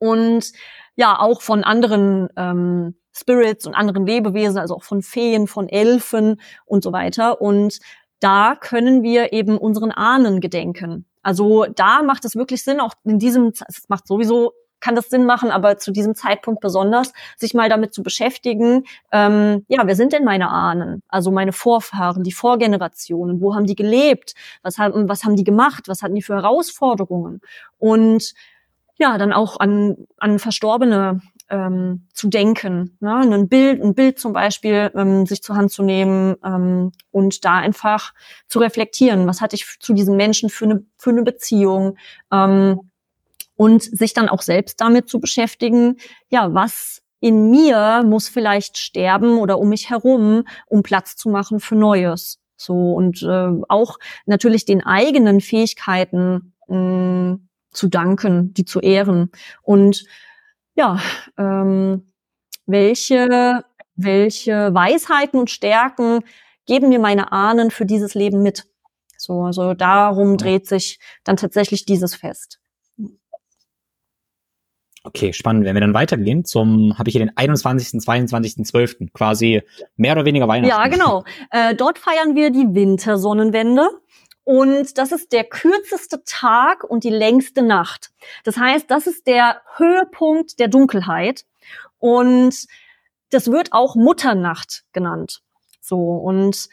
Und ja, auch von anderen ähm, Spirits und anderen Lebewesen, also auch von Feen, von Elfen und so weiter. Und da können wir eben unseren Ahnen gedenken. Also da macht es wirklich Sinn, auch in diesem, es macht sowieso, kann das Sinn machen, aber zu diesem Zeitpunkt besonders, sich mal damit zu beschäftigen, ähm, ja, wer sind denn meine Ahnen? Also meine Vorfahren, die Vorgenerationen, wo haben die gelebt? Was haben, was haben die gemacht? Was hatten die für Herausforderungen? Und ja, dann auch an, an Verstorbene ähm, zu denken, ne? ein Bild, ein Bild zum Beispiel ähm, sich zur Hand zu nehmen ähm, und da einfach zu reflektieren, was hatte ich zu diesem Menschen für eine für eine Beziehung ähm, und sich dann auch selbst damit zu beschäftigen, ja, was in mir muss vielleicht sterben oder um mich herum, um Platz zu machen für Neues. So und äh, auch natürlich den eigenen Fähigkeiten mh, zu danken, die zu ehren und ja, ähm, welche, welche Weisheiten und Stärken geben mir meine Ahnen für dieses Leben mit? So, also darum dreht sich dann tatsächlich dieses Fest. Okay, spannend. Wenn wir dann weitergehen zum, habe ich hier den 21., 22., 12. quasi mehr oder weniger Weihnachten. Ja, genau. Äh, dort feiern wir die Wintersonnenwende. Und das ist der kürzeste Tag und die längste Nacht. Das heißt, das ist der Höhepunkt der Dunkelheit. Und das wird auch Mutternacht genannt. So. Und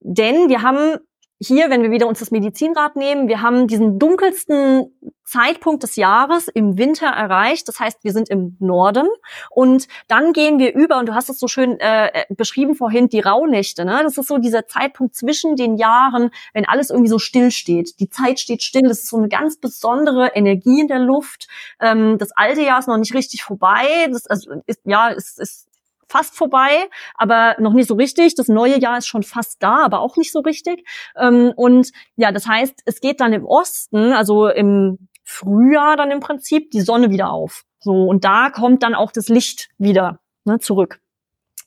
denn wir haben hier, wenn wir wieder uns das Medizinrad nehmen, wir haben diesen dunkelsten Zeitpunkt des Jahres im Winter erreicht. Das heißt, wir sind im Norden und dann gehen wir über, und du hast es so schön äh, äh, beschrieben vorhin, die Rauhnächte. Ne? Das ist so dieser Zeitpunkt zwischen den Jahren, wenn alles irgendwie so still steht. Die Zeit steht still. Das ist so eine ganz besondere Energie in der Luft. Ähm, das alte Jahr ist noch nicht richtig vorbei. Das also ist, ja, es ist fast vorbei, aber noch nicht so richtig. Das neue Jahr ist schon fast da, aber auch nicht so richtig. Ähm, und ja, das heißt, es geht dann im Osten, also im Frühjahr dann im Prinzip, die Sonne wieder auf. So, und da kommt dann auch das Licht wieder ne, zurück.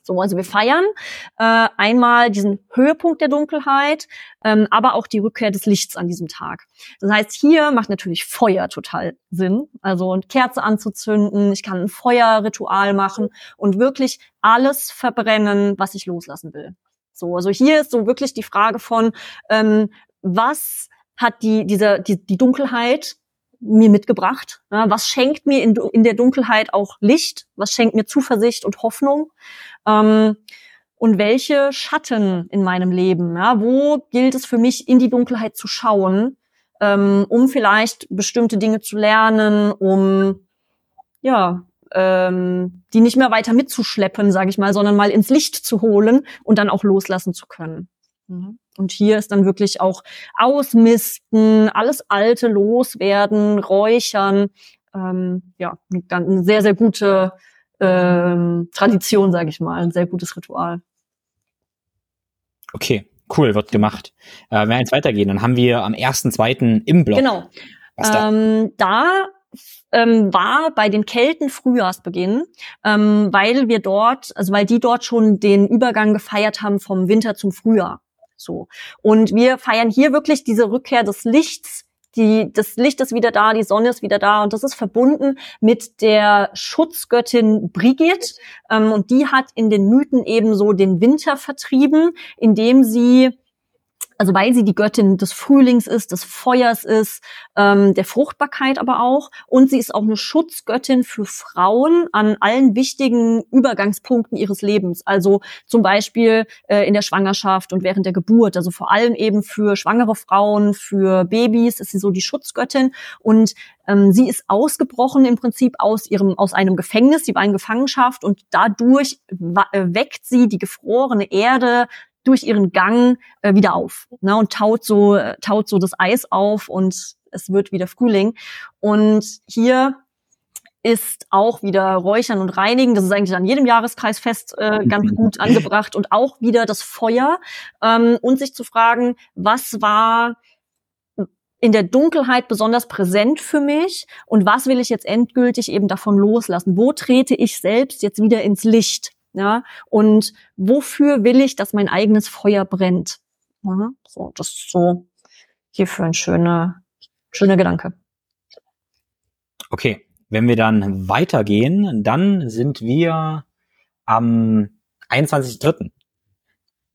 So, also wir feiern äh, einmal diesen Höhepunkt der Dunkelheit, ähm, aber auch die Rückkehr des Lichts an diesem Tag. Das heißt, hier macht natürlich Feuer total Sinn. Also eine Kerze anzuzünden, ich kann ein Feuerritual machen und wirklich alles verbrennen, was ich loslassen will. So, also hier ist so wirklich die Frage von, ähm, was hat die, diese, die, die Dunkelheit mir mitgebracht? Was schenkt mir in, in der Dunkelheit auch Licht? Was schenkt mir Zuversicht und Hoffnung? Ähm, und welche Schatten in meinem Leben? Ja, wo gilt es für mich, in die Dunkelheit zu schauen, ähm, um vielleicht bestimmte Dinge zu lernen, um ja ähm, die nicht mehr weiter mitzuschleppen, sage ich mal, sondern mal ins Licht zu holen und dann auch loslassen zu können. Mhm. Und hier ist dann wirklich auch ausmisten, alles Alte loswerden, räuchern. Ähm, ja, eine sehr, sehr gute ähm, Tradition, sage ich mal, ein sehr gutes Ritual. Okay, cool, wird gemacht. Äh, wenn wir eins weitergehen, dann haben wir am 1.2. im Blog. Genau. Da? Ähm, da ähm, war bei den Kelten Frühjahrsbeginn, ähm, weil wir dort, also weil die dort schon den Übergang gefeiert haben vom Winter zum Frühjahr. So. Und wir feiern hier wirklich diese Rückkehr des Lichts. Die, das Licht ist wieder da, die Sonne ist wieder da und das ist verbunden mit der Schutzgöttin Brigid. Ähm, und die hat in den Mythen ebenso den Winter vertrieben, indem sie also weil sie die Göttin des Frühlings ist, des Feuers ist, ähm, der Fruchtbarkeit aber auch. Und sie ist auch eine Schutzgöttin für Frauen an allen wichtigen Übergangspunkten ihres Lebens. Also zum Beispiel äh, in der Schwangerschaft und während der Geburt. Also vor allem eben für schwangere Frauen, für Babys ist sie so die Schutzgöttin. Und ähm, sie ist ausgebrochen im Prinzip aus ihrem aus einem Gefängnis. Sie war in Gefangenschaft und dadurch äh, weckt sie die gefrorene Erde durch ihren Gang äh, wieder auf ne, und taut so, äh, taut so das Eis auf und es wird wieder Frühling. Und hier ist auch wieder Räuchern und Reinigen. Das ist eigentlich an jedem Jahreskreisfest äh, ganz gut angebracht und auch wieder das Feuer ähm, und sich zu fragen, was war in der Dunkelheit besonders präsent für mich und was will ich jetzt endgültig eben davon loslassen? Wo trete ich selbst jetzt wieder ins Licht? Ja, und wofür will ich, dass mein eigenes Feuer brennt? Ja, so, das ist so hierfür ein schöner, schöner Gedanke. Okay, wenn wir dann weitergehen, dann sind wir am 21.3.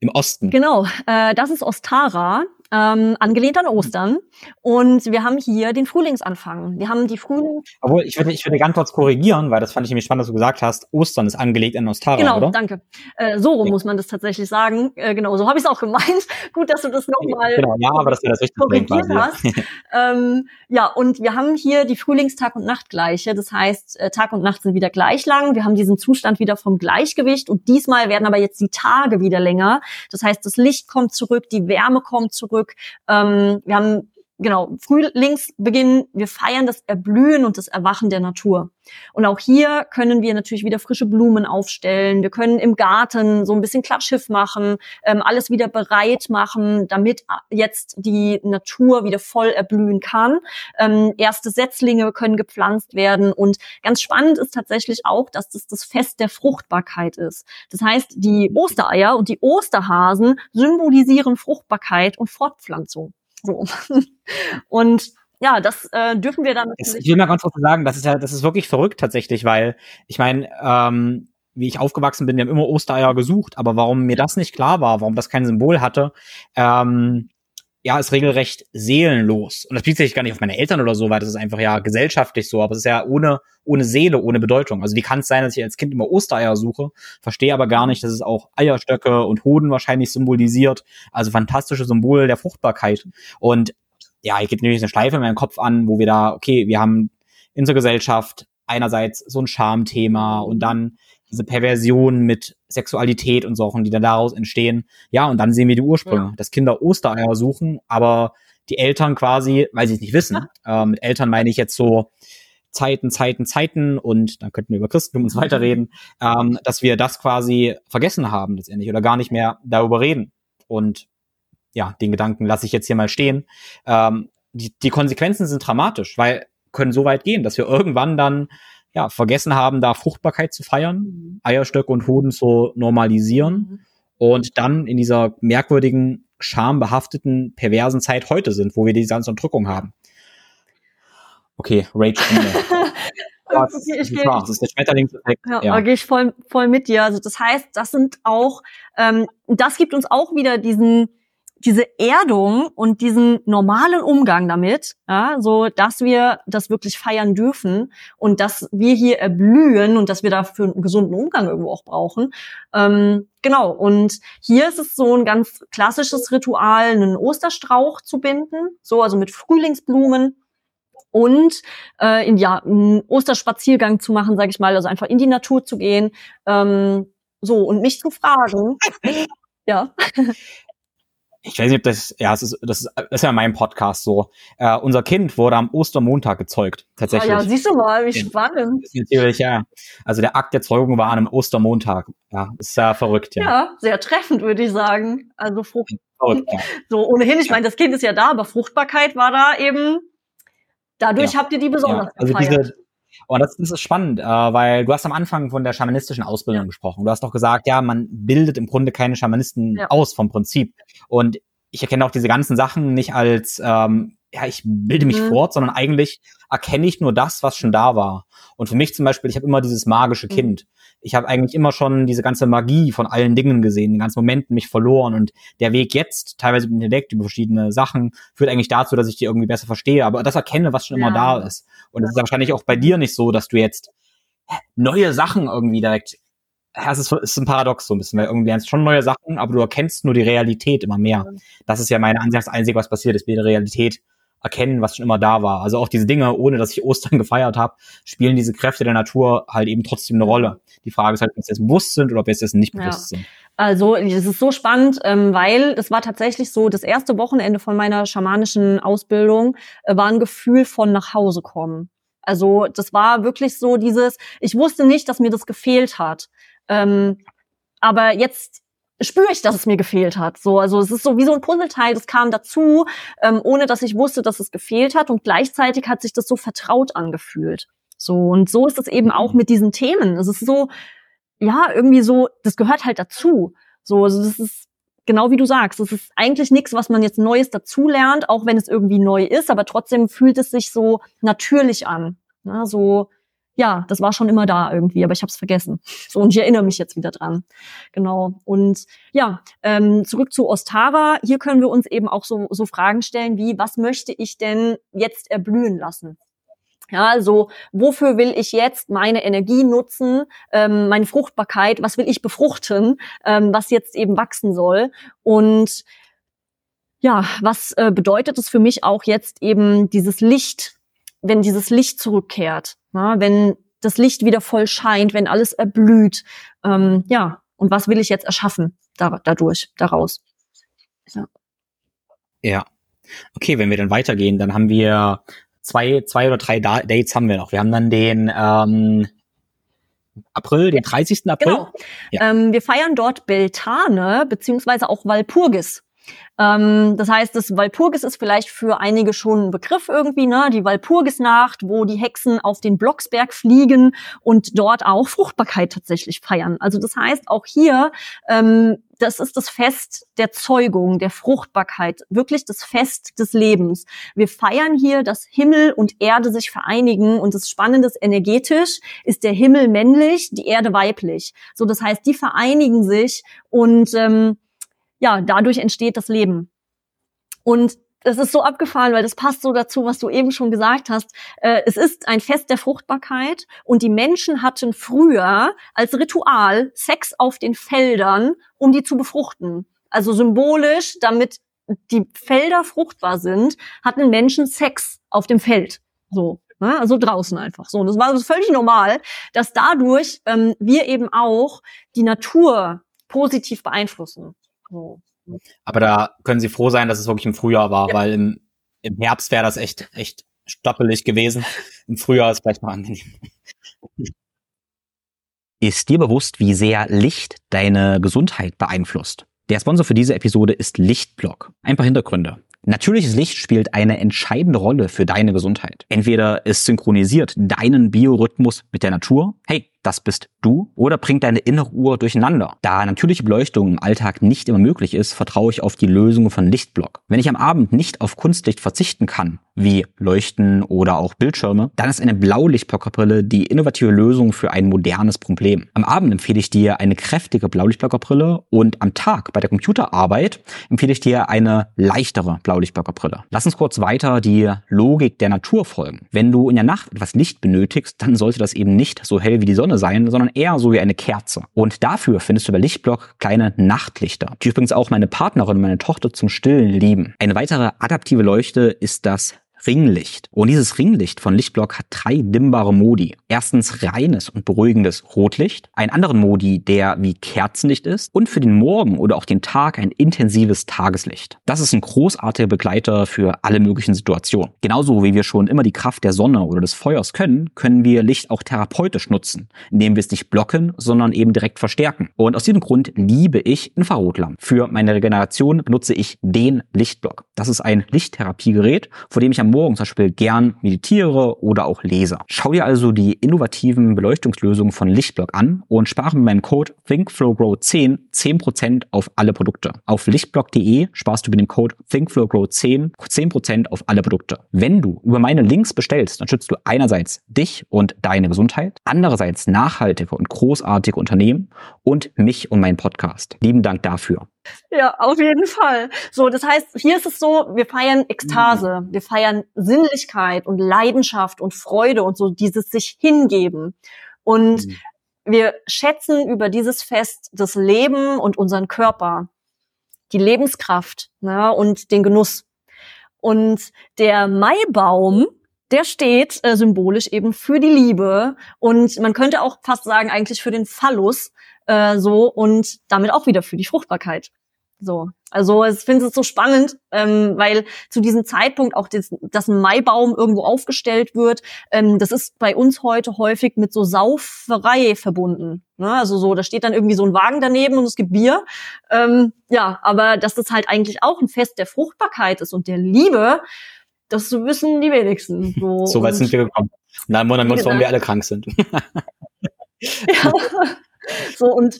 im Osten. Genau, äh, das ist Ostara ähm, angelehnt an Ostern. Und wir haben hier den Frühlingsanfang. Wir haben die Frühling. Obwohl, ich würde, ich würde ganz kurz korrigieren, weil das fand ich nämlich spannend, dass du gesagt hast, Ostern ist angelegt an Ostara, genau, oder? danke. Äh, so rum ja. muss man das tatsächlich sagen. Äh, genau, so habe ich es auch gemeint. Gut, dass du das nochmal genau, ja, aber das wäre das richtig korrigiert hast. ähm, ja, und wir haben hier die Frühlingstag- und Nachtgleiche. Das heißt, äh, Tag und Nacht sind wieder gleich lang. Wir haben diesen Zustand wieder vom Gleichgewicht und diesmal werden aber jetzt die Tage wieder länger. Das heißt, das Licht kommt zurück, die Wärme kommt zurück zurück. Ähm, wir haben genau Frühlingsbeginn. Wir feiern das Erblühen und das Erwachen der Natur. Und auch hier können wir natürlich wieder frische Blumen aufstellen. Wir können im Garten so ein bisschen Klattschiff machen, ähm, alles wieder bereit machen, damit jetzt die Natur wieder voll erblühen kann. Ähm, erste Setzlinge können gepflanzt werden. Und ganz spannend ist tatsächlich auch, dass das das Fest der Fruchtbarkeit ist. Das heißt, die Ostereier und die Osterhasen symbolisieren Fruchtbarkeit und Fortpflanzung. So. Und ja, das äh, dürfen wir dann. Ich will mal ganz kurz sagen, das ist ja, das ist wirklich verrückt tatsächlich, weil ich meine, ähm, wie ich aufgewachsen bin, wir haben immer Ostereier gesucht, aber warum mir das nicht klar war, warum das kein Symbol hatte, ähm, ja, ist regelrecht seelenlos. Und das bezieht sich gar nicht auf meine Eltern oder so, weil das ist einfach ja gesellschaftlich so, aber es ist ja ohne, ohne Seele, ohne Bedeutung. Also wie kann es sein, dass ich als Kind immer Ostereier suche, verstehe aber gar nicht, dass es auch Eierstöcke und Hoden wahrscheinlich symbolisiert. Also fantastische Symbole der Fruchtbarkeit. Und ja, hier geht natürlich eine Schleife in meinem Kopf an, wo wir da, okay, wir haben in unserer Gesellschaft einerseits so ein Schamthema und dann diese Perversion mit Sexualität und Sachen, die dann daraus entstehen. Ja, und dann sehen wir die Ursprünge, ja. dass Kinder Ostereier suchen, aber die Eltern quasi, weil sie es nicht wissen, äh, mit Eltern meine ich jetzt so Zeiten, Zeiten, Zeiten und dann könnten wir über Christentum und so weiter reden, ähm, dass wir das quasi vergessen haben letztendlich oder gar nicht mehr darüber reden. Und ja, den Gedanken lasse ich jetzt hier mal stehen. Ähm, die, die Konsequenzen sind dramatisch, weil können so weit gehen, dass wir irgendwann dann ja, vergessen haben, da Fruchtbarkeit zu feiern, mhm. Eierstöcke und Hoden zu normalisieren mhm. und dann in dieser merkwürdigen, schambehafteten, perversen Zeit heute sind, wo wir diese ganze Unterdrückung haben. Okay, Rage das, okay, ich gehe, das ist der Schmetterlingseffekt. Ja, ja. da gehe ich voll, voll mit dir. Also das heißt, das sind auch, ähm, das gibt uns auch wieder diesen diese Erdung und diesen normalen Umgang damit, ja, so dass wir das wirklich feiern dürfen und dass wir hier erblühen und dass wir dafür einen gesunden Umgang irgendwo auch brauchen. Ähm, genau. Und hier ist es so ein ganz klassisches Ritual, einen Osterstrauch zu binden, so also mit Frühlingsblumen und äh, in ja einen Osterspaziergang zu machen, sage ich mal, also einfach in die Natur zu gehen. Ähm, so und mich zu fragen. ja ich weiß nicht, ob das, ja, es ist, das ist, das ist ja mein Podcast so. Äh, unser Kind wurde am Ostermontag gezeugt, tatsächlich. Ah, ja, siehst du mal, wie spannend. Natürlich, ja. Also der Akt der Zeugung war an einem Ostermontag. Ja, ist ja verrückt, ja. Ja, sehr treffend, würde ich sagen. Also Frucht. Verrückt, ja. So, ohnehin, ich meine, das Kind ist ja da, aber Fruchtbarkeit war da eben, dadurch ja. habt ihr die besonders ja, also gefeiert. Diese, und das, das ist spannend, äh, weil du hast am Anfang von der schamanistischen Ausbildung ja. gesprochen. Du hast doch gesagt, ja, man bildet im Grunde keine Schamanisten ja. aus vom Prinzip. Und ich erkenne auch diese ganzen Sachen nicht als, ähm, ja, ich bilde mich mhm. fort, sondern eigentlich erkenne ich nur das, was schon da war. Und für mich zum Beispiel, ich habe immer dieses magische mhm. Ich habe eigentlich immer schon diese ganze Magie von allen Dingen gesehen, den ganzen Momenten mich verloren und der Weg jetzt, teilweise entdeckt über verschiedene Sachen, führt eigentlich dazu, dass ich die irgendwie besser verstehe, aber das erkenne, was schon ja. immer da ist. Und es ist wahrscheinlich auch bei dir nicht so, dass du jetzt neue Sachen irgendwie direkt ja, es ist, ist ein Paradox so ein bisschen, weil irgendwie lernst schon neue Sachen, aber du erkennst nur die Realität immer mehr. Das ist ja meine Ansicht, das Einzige, was passiert ist, wie die Realität erkennen, was schon immer da war. Also auch diese Dinge, ohne dass ich Ostern gefeiert habe, spielen diese Kräfte der Natur halt eben trotzdem eine Rolle. Die Frage ist halt, ob wir jetzt bewusst sind oder ob wir jetzt nicht bewusst ja. sind. Also es ist so spannend, ähm, weil es war tatsächlich so, das erste Wochenende von meiner schamanischen Ausbildung äh, war ein Gefühl von nach Hause kommen. Also das war wirklich so dieses, ich wusste nicht, dass mir das gefehlt hat. Ähm, aber jetzt spüre ich, dass es mir gefehlt hat. So, also es ist so wie so ein Puzzleteil, das kam dazu, ähm, ohne dass ich wusste, dass es gefehlt hat. Und gleichzeitig hat sich das so vertraut angefühlt. So, und so ist es eben auch mit diesen Themen. Es ist so, ja, irgendwie so, das gehört halt dazu. So, also das ist genau wie du sagst, es ist eigentlich nichts, was man jetzt Neues dazulernt, auch wenn es irgendwie neu ist, aber trotzdem fühlt es sich so natürlich an. Na, so, ja, das war schon immer da irgendwie, aber ich habe es vergessen. So und ich erinnere mich jetzt wieder dran. Genau. Und ja, ähm, zurück zu Ostara. Hier können wir uns eben auch so, so Fragen stellen wie, was möchte ich denn jetzt erblühen lassen? Ja, also wofür will ich jetzt meine Energie nutzen, ähm, meine Fruchtbarkeit, was will ich befruchten, ähm, was jetzt eben wachsen soll und ja, was äh, bedeutet es für mich auch jetzt eben dieses Licht, wenn dieses Licht zurückkehrt? Na, wenn das Licht wieder voll scheint, wenn alles erblüht. Ähm, ja, und was will ich jetzt erschaffen da, dadurch, daraus? Ja. ja. Okay, wenn wir dann weitergehen, dann haben wir zwei, zwei oder drei Dates haben wir noch. Wir haben dann den ähm, April, den 30. April. Genau. Ja. Ähm, wir feiern dort Beltane, beziehungsweise auch Walpurgis. Ähm, das heißt, das Walpurgis ist vielleicht für einige schon ein Begriff irgendwie, ne? Die Walpurgisnacht, wo die Hexen auf den Blocksberg fliegen und dort auch Fruchtbarkeit tatsächlich feiern. Also das heißt, auch hier, ähm, das ist das Fest der Zeugung, der Fruchtbarkeit, wirklich das Fest des Lebens. Wir feiern hier, dass Himmel und Erde sich vereinigen und das Spannende ist, energetisch ist der Himmel männlich, die Erde weiblich. So, das heißt, die vereinigen sich und ähm, ja, dadurch entsteht das Leben. Und das ist so abgefahren, weil das passt so dazu, was du eben schon gesagt hast. Äh, es ist ein Fest der Fruchtbarkeit und die Menschen hatten früher als Ritual Sex auf den Feldern, um die zu befruchten. Also symbolisch, damit die Felder fruchtbar sind, hatten Menschen Sex auf dem Feld. So. Ne? Also draußen einfach. So. Und das war völlig normal, dass dadurch ähm, wir eben auch die Natur positiv beeinflussen. So. Aber da können Sie froh sein, dass es wirklich im Frühjahr war, ja. weil im, im Herbst wäre das echt, echt stoppelig gewesen. Im Frühjahr ist vielleicht mal angenehm. Ist dir bewusst, wie sehr Licht deine Gesundheit beeinflusst? Der Sponsor für diese Episode ist Lichtblock. Ein paar Hintergründe. Natürliches Licht spielt eine entscheidende Rolle für deine Gesundheit. Entweder es synchronisiert deinen Biorhythmus mit der Natur. Hey, das bist du oder bringt deine innere Uhr durcheinander. Da natürliche Beleuchtung im Alltag nicht immer möglich ist, vertraue ich auf die Lösung von Lichtblock. Wenn ich am Abend nicht auf Kunstlicht verzichten kann, wie Leuchten oder auch Bildschirme, dann ist eine Blaulichtblockerbrille die innovative Lösung für ein modernes Problem. Am Abend empfehle ich dir eine kräftige Blaulichtblockerbrille und am Tag bei der Computerarbeit empfehle ich dir eine leichtere Blaulichtblockerbrille. Lass uns kurz weiter die Logik der Natur folgen. Wenn du in der Nacht etwas Licht benötigst, dann sollte das eben nicht so hell wie die Sonne Sonne sein, sondern eher so wie eine Kerze. Und dafür findest du bei Lichtblock kleine Nachtlichter, die übrigens auch meine Partnerin und meine Tochter zum Stillen lieben. Eine weitere adaptive Leuchte ist das Ringlicht. Und dieses Ringlicht von Lichtblock hat drei dimmbare Modi. Erstens reines und beruhigendes Rotlicht, einen anderen Modi, der wie Kerzenlicht ist und für den Morgen oder auch den Tag ein intensives Tageslicht. Das ist ein großartiger Begleiter für alle möglichen Situationen. Genauso wie wir schon immer die Kraft der Sonne oder des Feuers können, können wir Licht auch therapeutisch nutzen, indem wir es nicht blocken, sondern eben direkt verstärken. Und aus diesem Grund liebe ich Infrarotlampen. Für meine Regeneration benutze ich den Lichtblock. Das ist ein Lichttherapiegerät, vor dem ich am Morgen zum Beispiel gern meditiere oder auch lese. Schau dir also die innovativen Beleuchtungslösungen von Lichtblock an und spare mit meinem Code ThinkFlowGrow10 10% auf alle Produkte. Auf lichtblock.de sparst du mit dem Code ThinkFlowGrow10 10% auf alle Produkte. Wenn du über meine Links bestellst, dann schützt du einerseits dich und deine Gesundheit, andererseits nachhaltige und großartige Unternehmen und mich und meinen Podcast. Lieben Dank dafür. Ja, auf jeden Fall. So, das heißt, hier ist es so, wir feiern Ekstase, mhm. wir feiern Sinnlichkeit und Leidenschaft und Freude und so dieses sich hingeben. Und mhm. wir schätzen über dieses Fest das Leben und unseren Körper, die Lebenskraft ne, und den Genuss. Und der Maibaum, der steht äh, symbolisch eben für die Liebe und man könnte auch fast sagen eigentlich für den Phallus, äh, so und damit auch wieder für die Fruchtbarkeit. So, also ich finde es so spannend, ähm, weil zu diesem Zeitpunkt auch das, dass ein Maibaum irgendwo aufgestellt wird, ähm, das ist bei uns heute häufig mit so Sauferei verbunden. Ne? Also so, da steht dann irgendwie so ein Wagen daneben und es gibt Bier. Ähm, ja, aber dass das halt eigentlich auch ein Fest der Fruchtbarkeit ist und der Liebe, das wissen die wenigsten. So, so weit sind wir gekommen. Dann wundern wir uns, warum wir alle krank sind. ja. So, und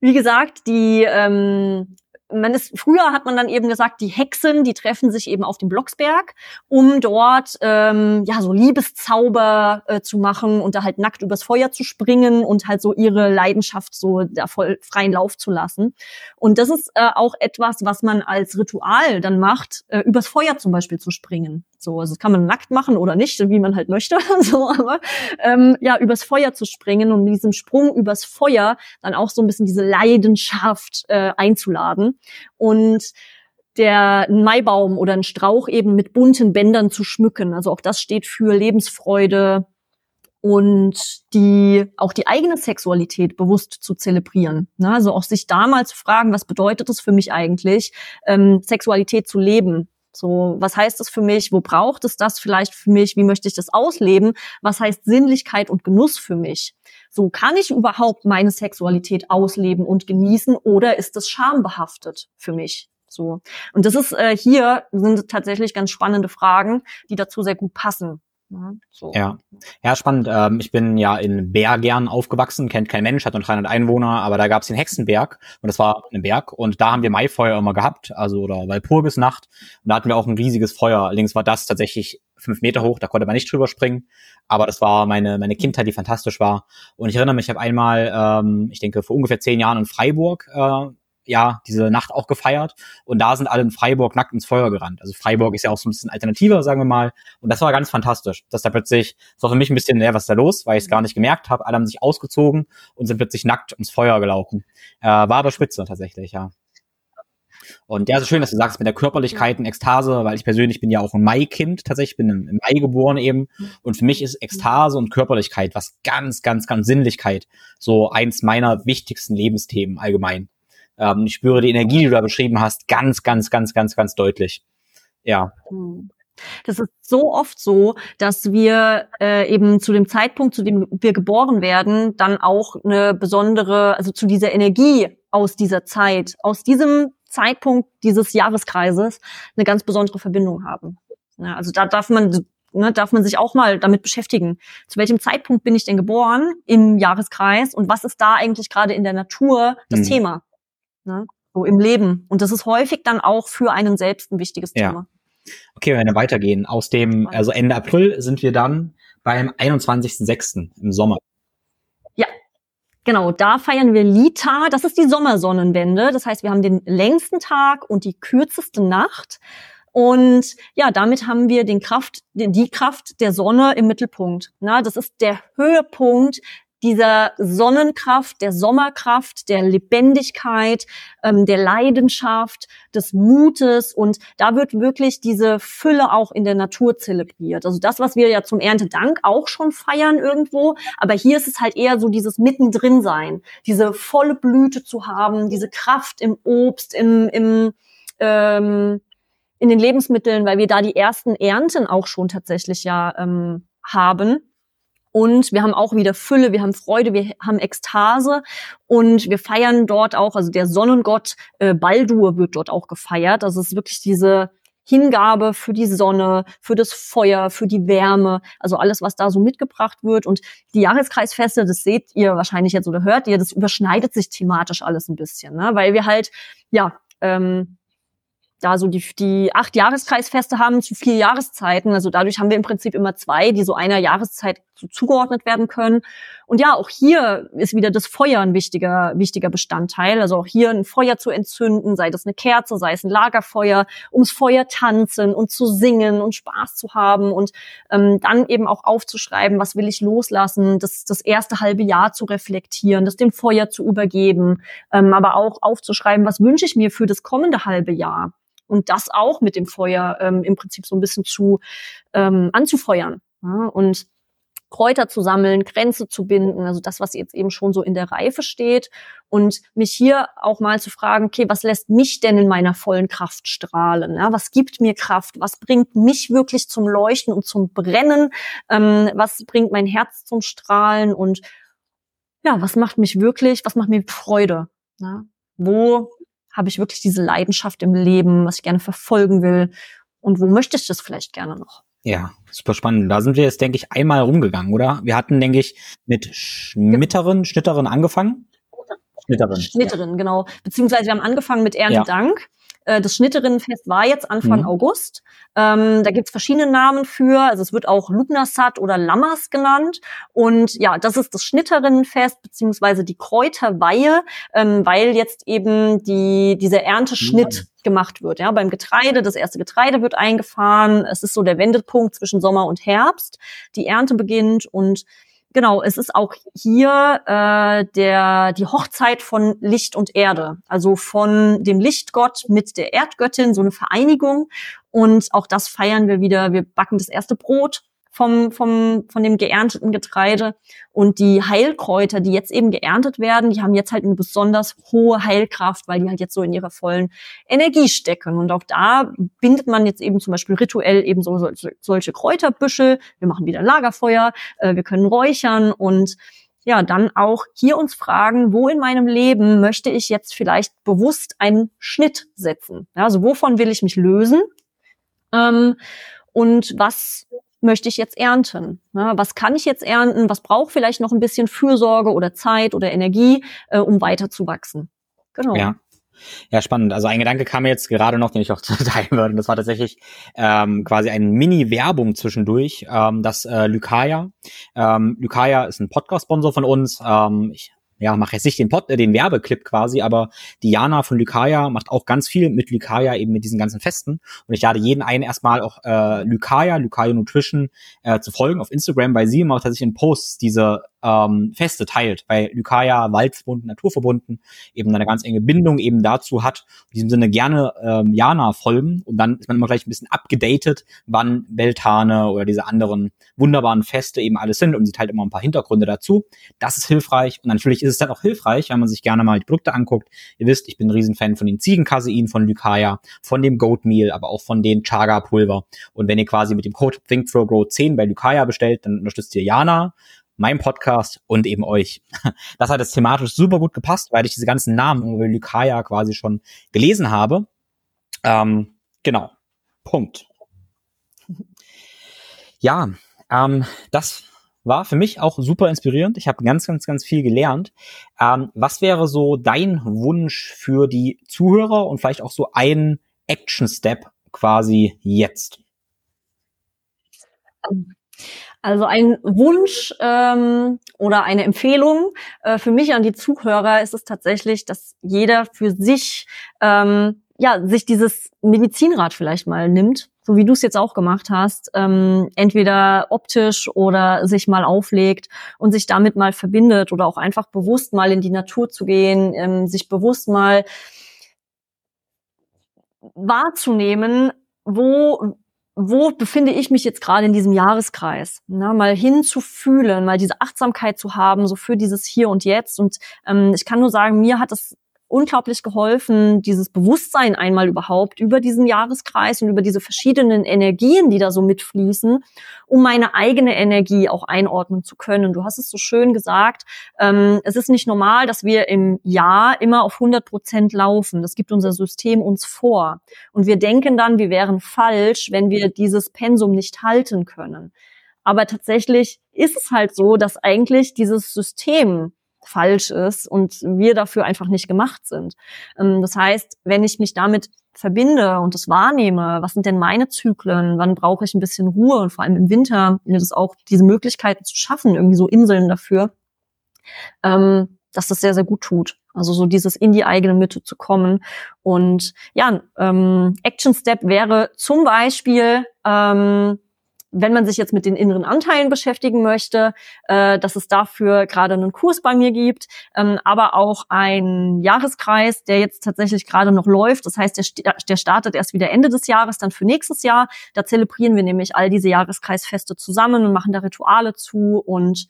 wie gesagt, die, ähm, man ist, früher hat man dann eben gesagt, die Hexen, die treffen sich eben auf dem Blocksberg, um dort ähm, ja so Liebeszauber äh, zu machen und da halt nackt übers Feuer zu springen und halt so ihre Leidenschaft so da voll freien Lauf zu lassen. Und das ist äh, auch etwas, was man als Ritual dann macht, äh, übers Feuer zum Beispiel zu springen. So, also das kann man nackt machen oder nicht, wie man halt möchte. so, aber ähm, ja, übers Feuer zu springen und mit diesem Sprung übers Feuer dann auch so ein bisschen diese Leidenschaft äh, einzuladen. Und der Maibaum oder ein Strauch eben mit bunten Bändern zu schmücken. Also auch das steht für Lebensfreude und die auch die eigene Sexualität bewusst zu zelebrieren. Ne? Also auch sich damals zu fragen, was bedeutet es für mich eigentlich, ähm, Sexualität zu leben? So, was heißt das für mich? Wo braucht es das vielleicht für mich? Wie möchte ich das ausleben? Was heißt Sinnlichkeit und Genuss für mich? So, kann ich überhaupt meine Sexualität ausleben und genießen oder ist es schambehaftet für mich? So. Und das ist äh, hier sind tatsächlich ganz spannende Fragen, die dazu sehr gut passen. So. Ja, ja, spannend. Ähm, ich bin ja in Bergern aufgewachsen, kennt kein Mensch, hat nur 300 Einwohner, aber da gab es den Hexenberg und das war ein Berg und da haben wir Maifeuer immer gehabt, also oder Walpurgisnacht und da hatten wir auch ein riesiges Feuer. Allerdings war das tatsächlich fünf Meter hoch, da konnte man nicht drüber springen, aber das war meine meine Kindheit, die fantastisch war. Und ich erinnere mich, ich habe einmal, ähm, ich denke vor ungefähr zehn Jahren in Freiburg äh, ja diese Nacht auch gefeiert und da sind alle in Freiburg nackt ins Feuer gerannt. Also Freiburg ist ja auch so ein bisschen alternativer, sagen wir mal. Und das war ganz fantastisch, dass da plötzlich, das war für mich ein bisschen, ja, was ist da los, weil ich es gar nicht gemerkt habe. Alle haben sich ausgezogen und sind plötzlich nackt ins Feuer gelaufen. Äh, war aber spitze tatsächlich, ja. Und ja, so schön, dass du sagst mit der Körperlichkeit und Ekstase, weil ich persönlich bin ja auch ein Mai-Kind, tatsächlich bin im, Mai geboren eben. Und für mich ist Ekstase und Körperlichkeit was ganz, ganz, ganz Sinnlichkeit so eins meiner wichtigsten Lebensthemen allgemein. Ähm, ich spüre die Energie, die du da beschrieben hast, ganz, ganz, ganz, ganz, ganz deutlich. Ja. Hm. Das ist so oft so, dass wir äh, eben zu dem Zeitpunkt, zu dem wir geboren werden, dann auch eine besondere, also zu dieser Energie aus dieser Zeit, aus diesem Zeitpunkt dieses Jahreskreises eine ganz besondere Verbindung haben. Ja, also da darf man ne, darf man sich auch mal damit beschäftigen. Zu welchem Zeitpunkt bin ich denn geboren im Jahreskreis und was ist da eigentlich gerade in der Natur das mhm. Thema? Ne? So im Leben. Und das ist häufig dann auch für einen selbst ein wichtiges ja. Thema. Okay, wenn wir weitergehen. Aus dem, also Ende April sind wir dann beim 21.06. im Sommer. Genau, da feiern wir Lita. Das ist die Sommersonnenwende. Das heißt, wir haben den längsten Tag und die kürzeste Nacht. Und ja, damit haben wir den Kraft, die Kraft der Sonne im Mittelpunkt. Na, das ist der Höhepunkt dieser Sonnenkraft, der Sommerkraft, der Lebendigkeit, ähm, der Leidenschaft, des Mutes und da wird wirklich diese Fülle auch in der Natur zelebriert. Also das, was wir ja zum Erntedank auch schon feiern irgendwo, aber hier ist es halt eher so dieses Mittendrin sein, diese volle Blüte zu haben, diese Kraft im Obst, im, im ähm, in den Lebensmitteln, weil wir da die ersten Ernten auch schon tatsächlich ja ähm, haben. Und wir haben auch wieder Fülle, wir haben Freude, wir haben Ekstase und wir feiern dort auch, also der Sonnengott äh, Baldur wird dort auch gefeiert. Also es ist wirklich diese Hingabe für die Sonne, für das Feuer, für die Wärme, also alles, was da so mitgebracht wird. Und die Jahreskreisfeste, das seht ihr wahrscheinlich jetzt oder hört ihr, das überschneidet sich thematisch alles ein bisschen, ne? weil wir halt, ja, ähm, da so die, die acht Jahreskreisfeste haben zu vier Jahreszeiten. Also dadurch haben wir im Prinzip immer zwei, die so einer Jahreszeit so zugeordnet werden können. Und ja, auch hier ist wieder das Feuer ein wichtiger, wichtiger Bestandteil. Also auch hier ein Feuer zu entzünden, sei das eine Kerze, sei es ein Lagerfeuer, ums Feuer tanzen und zu singen und Spaß zu haben und ähm, dann eben auch aufzuschreiben, was will ich loslassen, das, das erste halbe Jahr zu reflektieren, das dem Feuer zu übergeben, ähm, aber auch aufzuschreiben, was wünsche ich mir für das kommende halbe Jahr und das auch mit dem Feuer ähm, im Prinzip so ein bisschen zu ähm, anzufeuern. Ja? Und Kräuter zu sammeln, Grenze zu binden, also das, was jetzt eben schon so in der Reife steht und mich hier auch mal zu fragen, okay, was lässt mich denn in meiner vollen Kraft strahlen? Ja, was gibt mir Kraft? Was bringt mich wirklich zum Leuchten und zum Brennen? Ähm, was bringt mein Herz zum Strahlen? Und ja, was macht mich wirklich, was macht mir Freude? Ja, wo habe ich wirklich diese Leidenschaft im Leben, was ich gerne verfolgen will und wo möchte ich das vielleicht gerne noch? Ja, super spannend. Da sind wir jetzt, denke ich, einmal rumgegangen, oder? Wir hatten, denke ich, mit Schmitterin, Schnitterin angefangen. Schnitterin. Schnitterin, ja. genau. Beziehungsweise wir haben angefangen mit Erntedank. Ja. Äh, das Schnitterinnenfest war jetzt Anfang mhm. August. Ähm, da gibt's verschiedene Namen für. Also es wird auch Lugnasat oder Lammers genannt. Und ja, das ist das Schnitterinnenfest beziehungsweise die Kräuterweihe, ähm, weil jetzt eben die dieser Ernteschnitt mhm gemacht wird. Ja, beim Getreide, das erste Getreide wird eingefahren. Es ist so der Wendepunkt zwischen Sommer und Herbst. Die Ernte beginnt und Genau, es ist auch hier äh, der die Hochzeit von Licht und Erde, also von dem Lichtgott mit der Erdgöttin, so eine Vereinigung. Und auch das feiern wir wieder. Wir backen das erste Brot vom, vom, von dem geernteten Getreide. Und die Heilkräuter, die jetzt eben geerntet werden, die haben jetzt halt eine besonders hohe Heilkraft, weil die halt jetzt so in ihrer vollen Energie stecken. Und auch da bindet man jetzt eben zum Beispiel rituell eben so solche, solche Kräuterbüschel. Wir machen wieder Lagerfeuer, äh, wir können räuchern und ja, dann auch hier uns fragen, wo in meinem Leben möchte ich jetzt vielleicht bewusst einen Schnitt setzen? Also wovon will ich mich lösen? Ähm, und was möchte ich jetzt ernten? Ja, was kann ich jetzt ernten? Was braucht vielleicht noch ein bisschen Fürsorge oder Zeit oder Energie, äh, um weiter zu wachsen? Genau. Ja. Ja, spannend. Also ein Gedanke kam mir jetzt gerade noch, den ich auch teilen würde. das war tatsächlich ähm, quasi eine Mini-Werbung zwischendurch, ähm, dass äh, Lykaya, ähm, Lykaya ist ein Podcast-Sponsor von uns. Ähm, ich ja, mache jetzt nicht den Pod, äh, den Werbeclip quasi, aber Diana von Lykaya macht auch ganz viel mit Lykaya, eben mit diesen ganzen Festen. Und ich lade jeden ein, erstmal auch äh, Lykaya, Lykaya Nutrition äh, zu folgen auf Instagram, weil sie immer tatsächlich in Posts diese ähm, Feste teilt, weil Lykaya waldverbunden, naturverbunden eben eine ganz enge Bindung eben dazu hat. In diesem Sinne gerne ähm, Jana folgen und dann ist man immer gleich ein bisschen abgedatet, wann Beltane oder diese anderen wunderbaren Feste eben alles sind und sie teilt immer ein paar Hintergründe dazu. Das ist hilfreich und natürlich ist es dann auch hilfreich, wenn man sich gerne mal die Produkte anguckt. Ihr wisst, ich bin ein Riesenfan von den Ziegenkasein von Lykaya, von dem Goat Meal, aber auch von den Chaga Pulver. Und wenn ihr quasi mit dem Code ThinkThrow 10 bei Lykaya bestellt, dann unterstützt ihr Jana mein Podcast und eben euch. Das hat jetzt thematisch super gut gepasst, weil ich diese ganzen Namen über Lykaya quasi schon gelesen habe. Ähm, genau. Punkt. Ja, ähm, das war für mich auch super inspirierend. Ich habe ganz, ganz, ganz viel gelernt. Ähm, was wäre so dein Wunsch für die Zuhörer und vielleicht auch so ein Action-Step quasi jetzt? Also ein Wunsch ähm, oder eine Empfehlung äh, für mich an die Zuhörer ist es tatsächlich, dass jeder für sich ähm, ja sich dieses Medizinrad vielleicht mal nimmt, so wie du es jetzt auch gemacht hast, ähm, entweder optisch oder sich mal auflegt und sich damit mal verbindet oder auch einfach bewusst mal in die Natur zu gehen, ähm, sich bewusst mal wahrzunehmen, wo wo befinde ich mich jetzt gerade in diesem Jahreskreis? Na, mal hinzufühlen, mal diese Achtsamkeit zu haben, so für dieses Hier und Jetzt. Und ähm, ich kann nur sagen, mir hat es unglaublich geholfen, dieses Bewusstsein einmal überhaupt über diesen Jahreskreis und über diese verschiedenen Energien, die da so mitfließen, um meine eigene Energie auch einordnen zu können. Du hast es so schön gesagt, ähm, es ist nicht normal, dass wir im Jahr immer auf 100 Prozent laufen. Das gibt unser System uns vor. Und wir denken dann, wir wären falsch, wenn wir dieses Pensum nicht halten können. Aber tatsächlich ist es halt so, dass eigentlich dieses System falsch ist und wir dafür einfach nicht gemacht sind. Ähm, das heißt, wenn ich mich damit verbinde und das wahrnehme, was sind denn meine Zyklen, wann brauche ich ein bisschen Ruhe und vor allem im Winter, mir das auch diese Möglichkeiten zu schaffen, irgendwie so Inseln dafür, ähm, dass das sehr, sehr gut tut. Also so dieses in die eigene Mitte zu kommen. Und ja, ähm, Action Step wäre zum Beispiel ähm, wenn man sich jetzt mit den inneren Anteilen beschäftigen möchte, äh, dass es dafür gerade einen Kurs bei mir gibt, ähm, aber auch ein Jahreskreis, der jetzt tatsächlich gerade noch läuft. Das heißt, der, der startet erst wieder Ende des Jahres, dann für nächstes Jahr. Da zelebrieren wir nämlich all diese Jahreskreisfeste zusammen und machen da Rituale zu und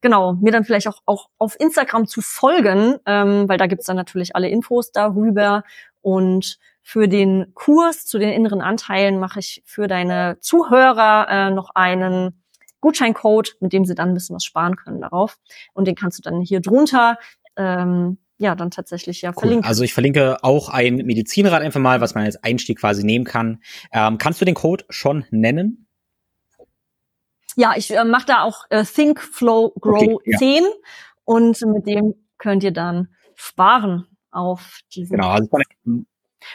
genau, mir dann vielleicht auch, auch auf Instagram zu folgen, ähm, weil da gibt's dann natürlich alle Infos darüber und für den Kurs zu den inneren Anteilen mache ich für deine Zuhörer äh, noch einen Gutscheincode, mit dem sie dann ein bisschen was sparen können darauf. Und den kannst du dann hier drunter ähm, ja dann tatsächlich ja cool. verlinken. Also ich verlinke auch ein Medizinrad einfach mal, was man als Einstieg quasi nehmen kann. Ähm, kannst du den Code schon nennen? Ja, ich äh, mache da auch äh, Think Flow Grow okay, 10 ja. und mit dem könnt ihr dann sparen auf diesen. Genau, also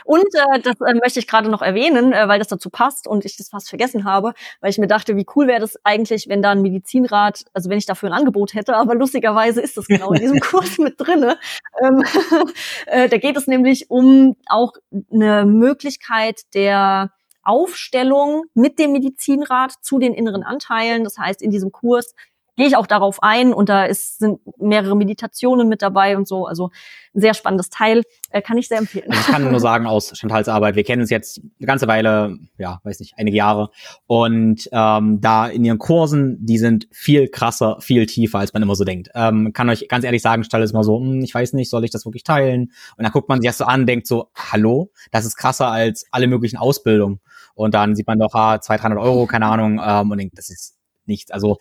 und äh, das äh, möchte ich gerade noch erwähnen, äh, weil das dazu passt und ich das fast vergessen habe, weil ich mir dachte, wie cool wäre das eigentlich, wenn da ein Medizinrat, also wenn ich dafür ein Angebot hätte, aber lustigerweise ist das genau in diesem Kurs mit drinne. Ähm, äh, da geht es nämlich um auch eine Möglichkeit der Aufstellung mit dem Medizinrat zu den inneren Anteilen. Das heißt, in diesem Kurs gehe ich auch darauf ein und da ist, sind mehrere Meditationen mit dabei und so. Also ein sehr spannendes Teil, äh, kann ich sehr empfehlen. Also ich kann nur sagen aus Chantals Arbeit, wir kennen uns jetzt eine ganze Weile, ja, weiß nicht, einige Jahre und ähm, da in ihren Kursen, die sind viel krasser, viel tiefer, als man immer so denkt. Ähm, kann euch ganz ehrlich sagen, Chantal ist mal so, hm, ich weiß nicht, soll ich das wirklich teilen? Und dann guckt man sich das so an, denkt so, hallo, das ist krasser als alle möglichen Ausbildungen. Und dann sieht man doch, ah, 200, 300 Euro, keine Ahnung, ähm, und denkt, das ist nichts. Also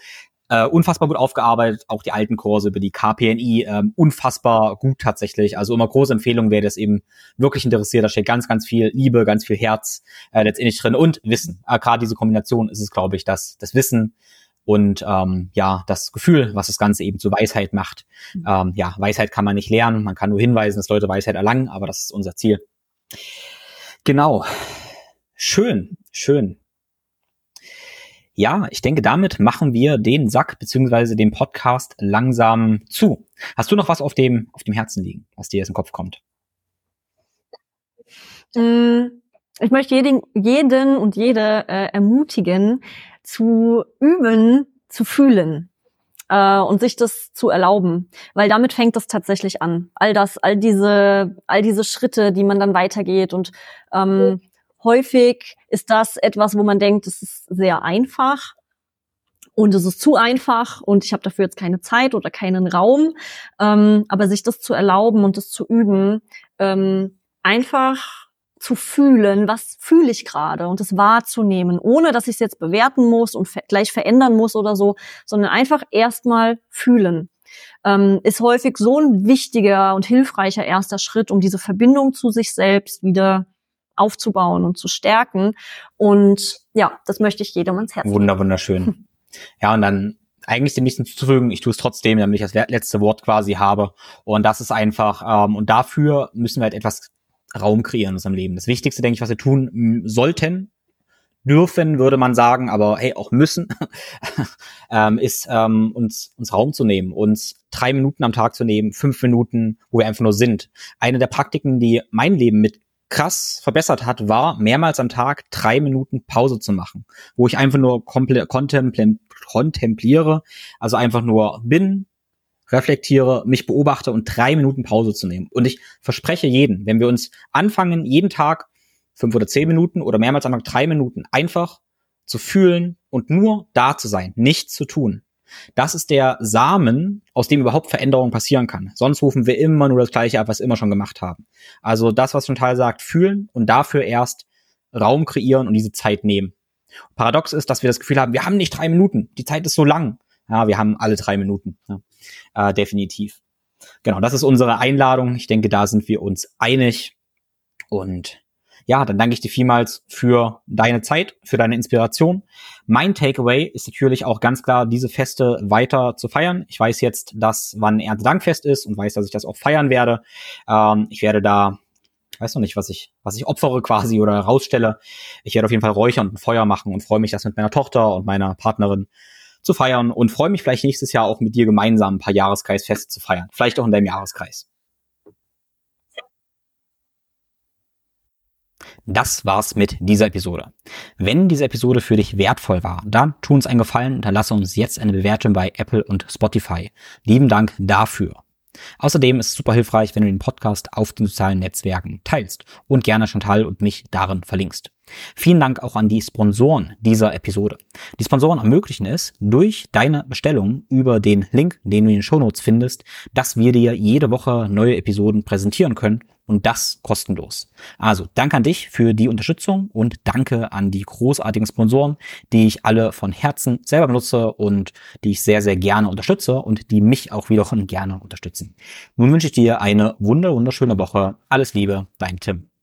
äh, unfassbar gut aufgearbeitet, auch die alten Kurse über die KPNI, ähm, unfassbar gut tatsächlich. Also immer große Empfehlung, wer das eben wirklich interessiert. Da steht ganz, ganz viel Liebe, ganz viel Herz äh, letztendlich drin und Wissen. Äh, Gerade diese Kombination ist es, glaube ich, dass das Wissen und ähm, ja, das Gefühl, was das Ganze eben zu Weisheit macht. Mhm. Ähm, ja, Weisheit kann man nicht lernen, man kann nur hinweisen, dass Leute Weisheit erlangen, aber das ist unser Ziel. Genau. Schön, schön. Ja, ich denke, damit machen wir den Sack beziehungsweise den Podcast langsam zu. Hast du noch was auf dem, auf dem Herzen liegen, was dir jetzt den Kopf kommt? Mm, ich möchte jeden, jeden und jede äh, ermutigen, zu üben, zu fühlen äh, und sich das zu erlauben, weil damit fängt es tatsächlich an. All das, all diese, all diese Schritte, die man dann weitergeht und ähm, häufig ist das etwas, wo man denkt, es ist sehr einfach und es ist zu einfach und ich habe dafür jetzt keine Zeit oder keinen Raum. Ähm, aber sich das zu erlauben und das zu üben, ähm, einfach zu fühlen, was fühle ich gerade und es wahrzunehmen, ohne dass ich es jetzt bewerten muss und gleich verändern muss oder so, sondern einfach erstmal fühlen. Ähm, ist häufig so ein wichtiger und hilfreicher erster Schritt, um diese Verbindung zu sich selbst wieder aufzubauen und zu stärken. Und ja, das möchte ich jedem ans Herz. Wunder, wunderschön. ja, und dann eigentlich dem nichts hinzuzufügen. Ich tue es trotzdem, damit ich das letzte Wort quasi habe. Und das ist einfach, ähm, und dafür müssen wir halt etwas Raum kreieren in unserem Leben. Das Wichtigste, denke ich, was wir tun sollten, dürfen, würde man sagen, aber hey, auch müssen, ähm, ist ähm, uns, uns Raum zu nehmen, uns drei Minuten am Tag zu nehmen, fünf Minuten, wo wir einfach nur sind. Eine der Praktiken, die mein Leben mit krass verbessert hat, war mehrmals am Tag drei Minuten Pause zu machen, wo ich einfach nur kontempliere, also einfach nur bin, reflektiere, mich beobachte und drei Minuten Pause zu nehmen. Und ich verspreche jeden, wenn wir uns anfangen, jeden Tag fünf oder zehn Minuten oder mehrmals am Tag drei Minuten einfach zu fühlen und nur da zu sein, nichts zu tun. Das ist der Samen, aus dem überhaupt Veränderung passieren kann. Sonst rufen wir immer nur das Gleiche ab, was wir immer schon gemacht haben. Also das, was Chantal sagt, fühlen und dafür erst Raum kreieren und diese Zeit nehmen. Paradox ist, dass wir das Gefühl haben, wir haben nicht drei Minuten, die Zeit ist so lang. Ja, wir haben alle drei Minuten. Ja äh, definitiv. Genau, das ist unsere Einladung. Ich denke, da sind wir uns einig. Und ja, dann danke ich dir vielmals für deine Zeit, für deine Inspiration. Mein Takeaway ist natürlich auch ganz klar, diese Feste weiter zu feiern. Ich weiß jetzt, dass wann Erntedankfest ist und weiß, dass ich das auch feiern werde. Ähm, ich werde da, weiß noch nicht, was ich, was ich opfere quasi oder rausstelle. Ich werde auf jeden Fall räuchern und Feuer machen und freue mich, das mit meiner Tochter und meiner Partnerin zu feiern und freue mich vielleicht nächstes Jahr auch mit dir gemeinsam ein paar Jahreskreisfeste zu feiern. Vielleicht auch in deinem Jahreskreis. Das war's mit dieser Episode. Wenn diese Episode für dich wertvoll war, dann tu uns einen Gefallen und lasse uns jetzt eine Bewertung bei Apple und Spotify. Lieben Dank dafür. Außerdem ist es super hilfreich, wenn du den Podcast auf den sozialen Netzwerken teilst und gerne Chantal und mich darin verlinkst. Vielen Dank auch an die Sponsoren dieser Episode. Die Sponsoren ermöglichen es durch deine Bestellung über den Link, den du in den Shownotes findest, dass wir dir jede Woche neue Episoden präsentieren können und das kostenlos. Also danke an dich für die Unterstützung und danke an die großartigen Sponsoren, die ich alle von Herzen selber benutze und die ich sehr, sehr gerne unterstütze und die mich auch wiederum gerne unterstützen. Nun wünsche ich dir eine wunder wunderschöne Woche. Alles Liebe, dein Tim.